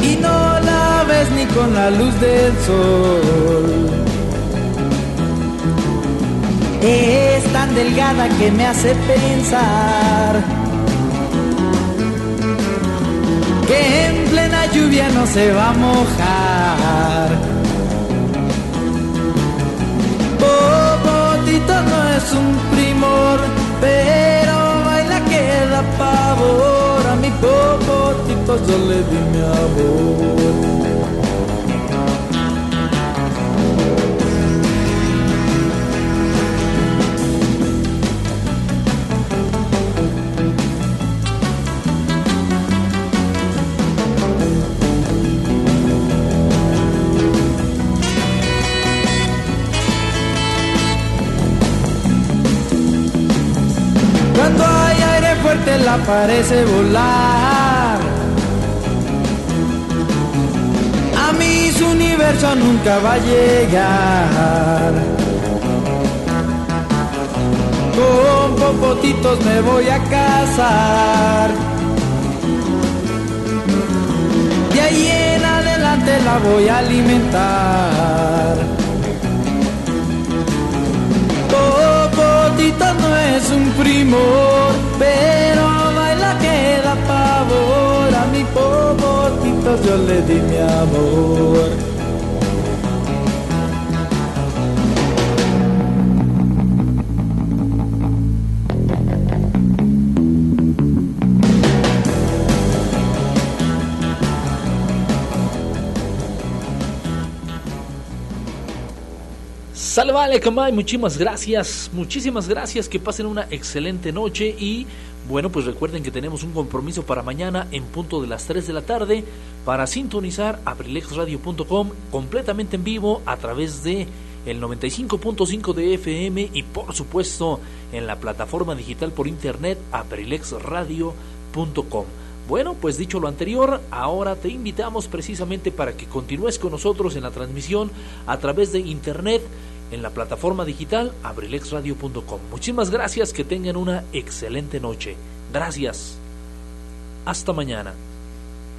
Speaker 6: Y no la ves ni con la luz del sol. Es tan delgada que me hace pensar que en plena lluvia no se va a mojar. Popotito no es un primor, pero baila que da pavor. A mi popotito yo le di mi amor. Cuando hay aire fuerte la parece volar. A mí su universo nunca va a llegar. Con popotitos me voy a casar. De ahí en adelante la voy a alimentar. No es un primor, pero baila que da pavor. A mi popotito yo le di mi amor.
Speaker 2: Vale, Camay, muchísimas gracias, muchísimas gracias, que pasen una excelente noche y bueno, pues recuerden que tenemos un compromiso para mañana en punto de las 3 de la tarde para sintonizar abrilexradio.com completamente en vivo a través de el 95.5 de FM y por supuesto en la plataforma digital por internet abrilexradio.com. Bueno, pues dicho lo anterior, ahora te invitamos precisamente para que continúes con nosotros en la transmisión a través de internet en la plataforma digital abrilexradio.com. Muchísimas gracias, que tengan una excelente noche. Gracias. Hasta mañana.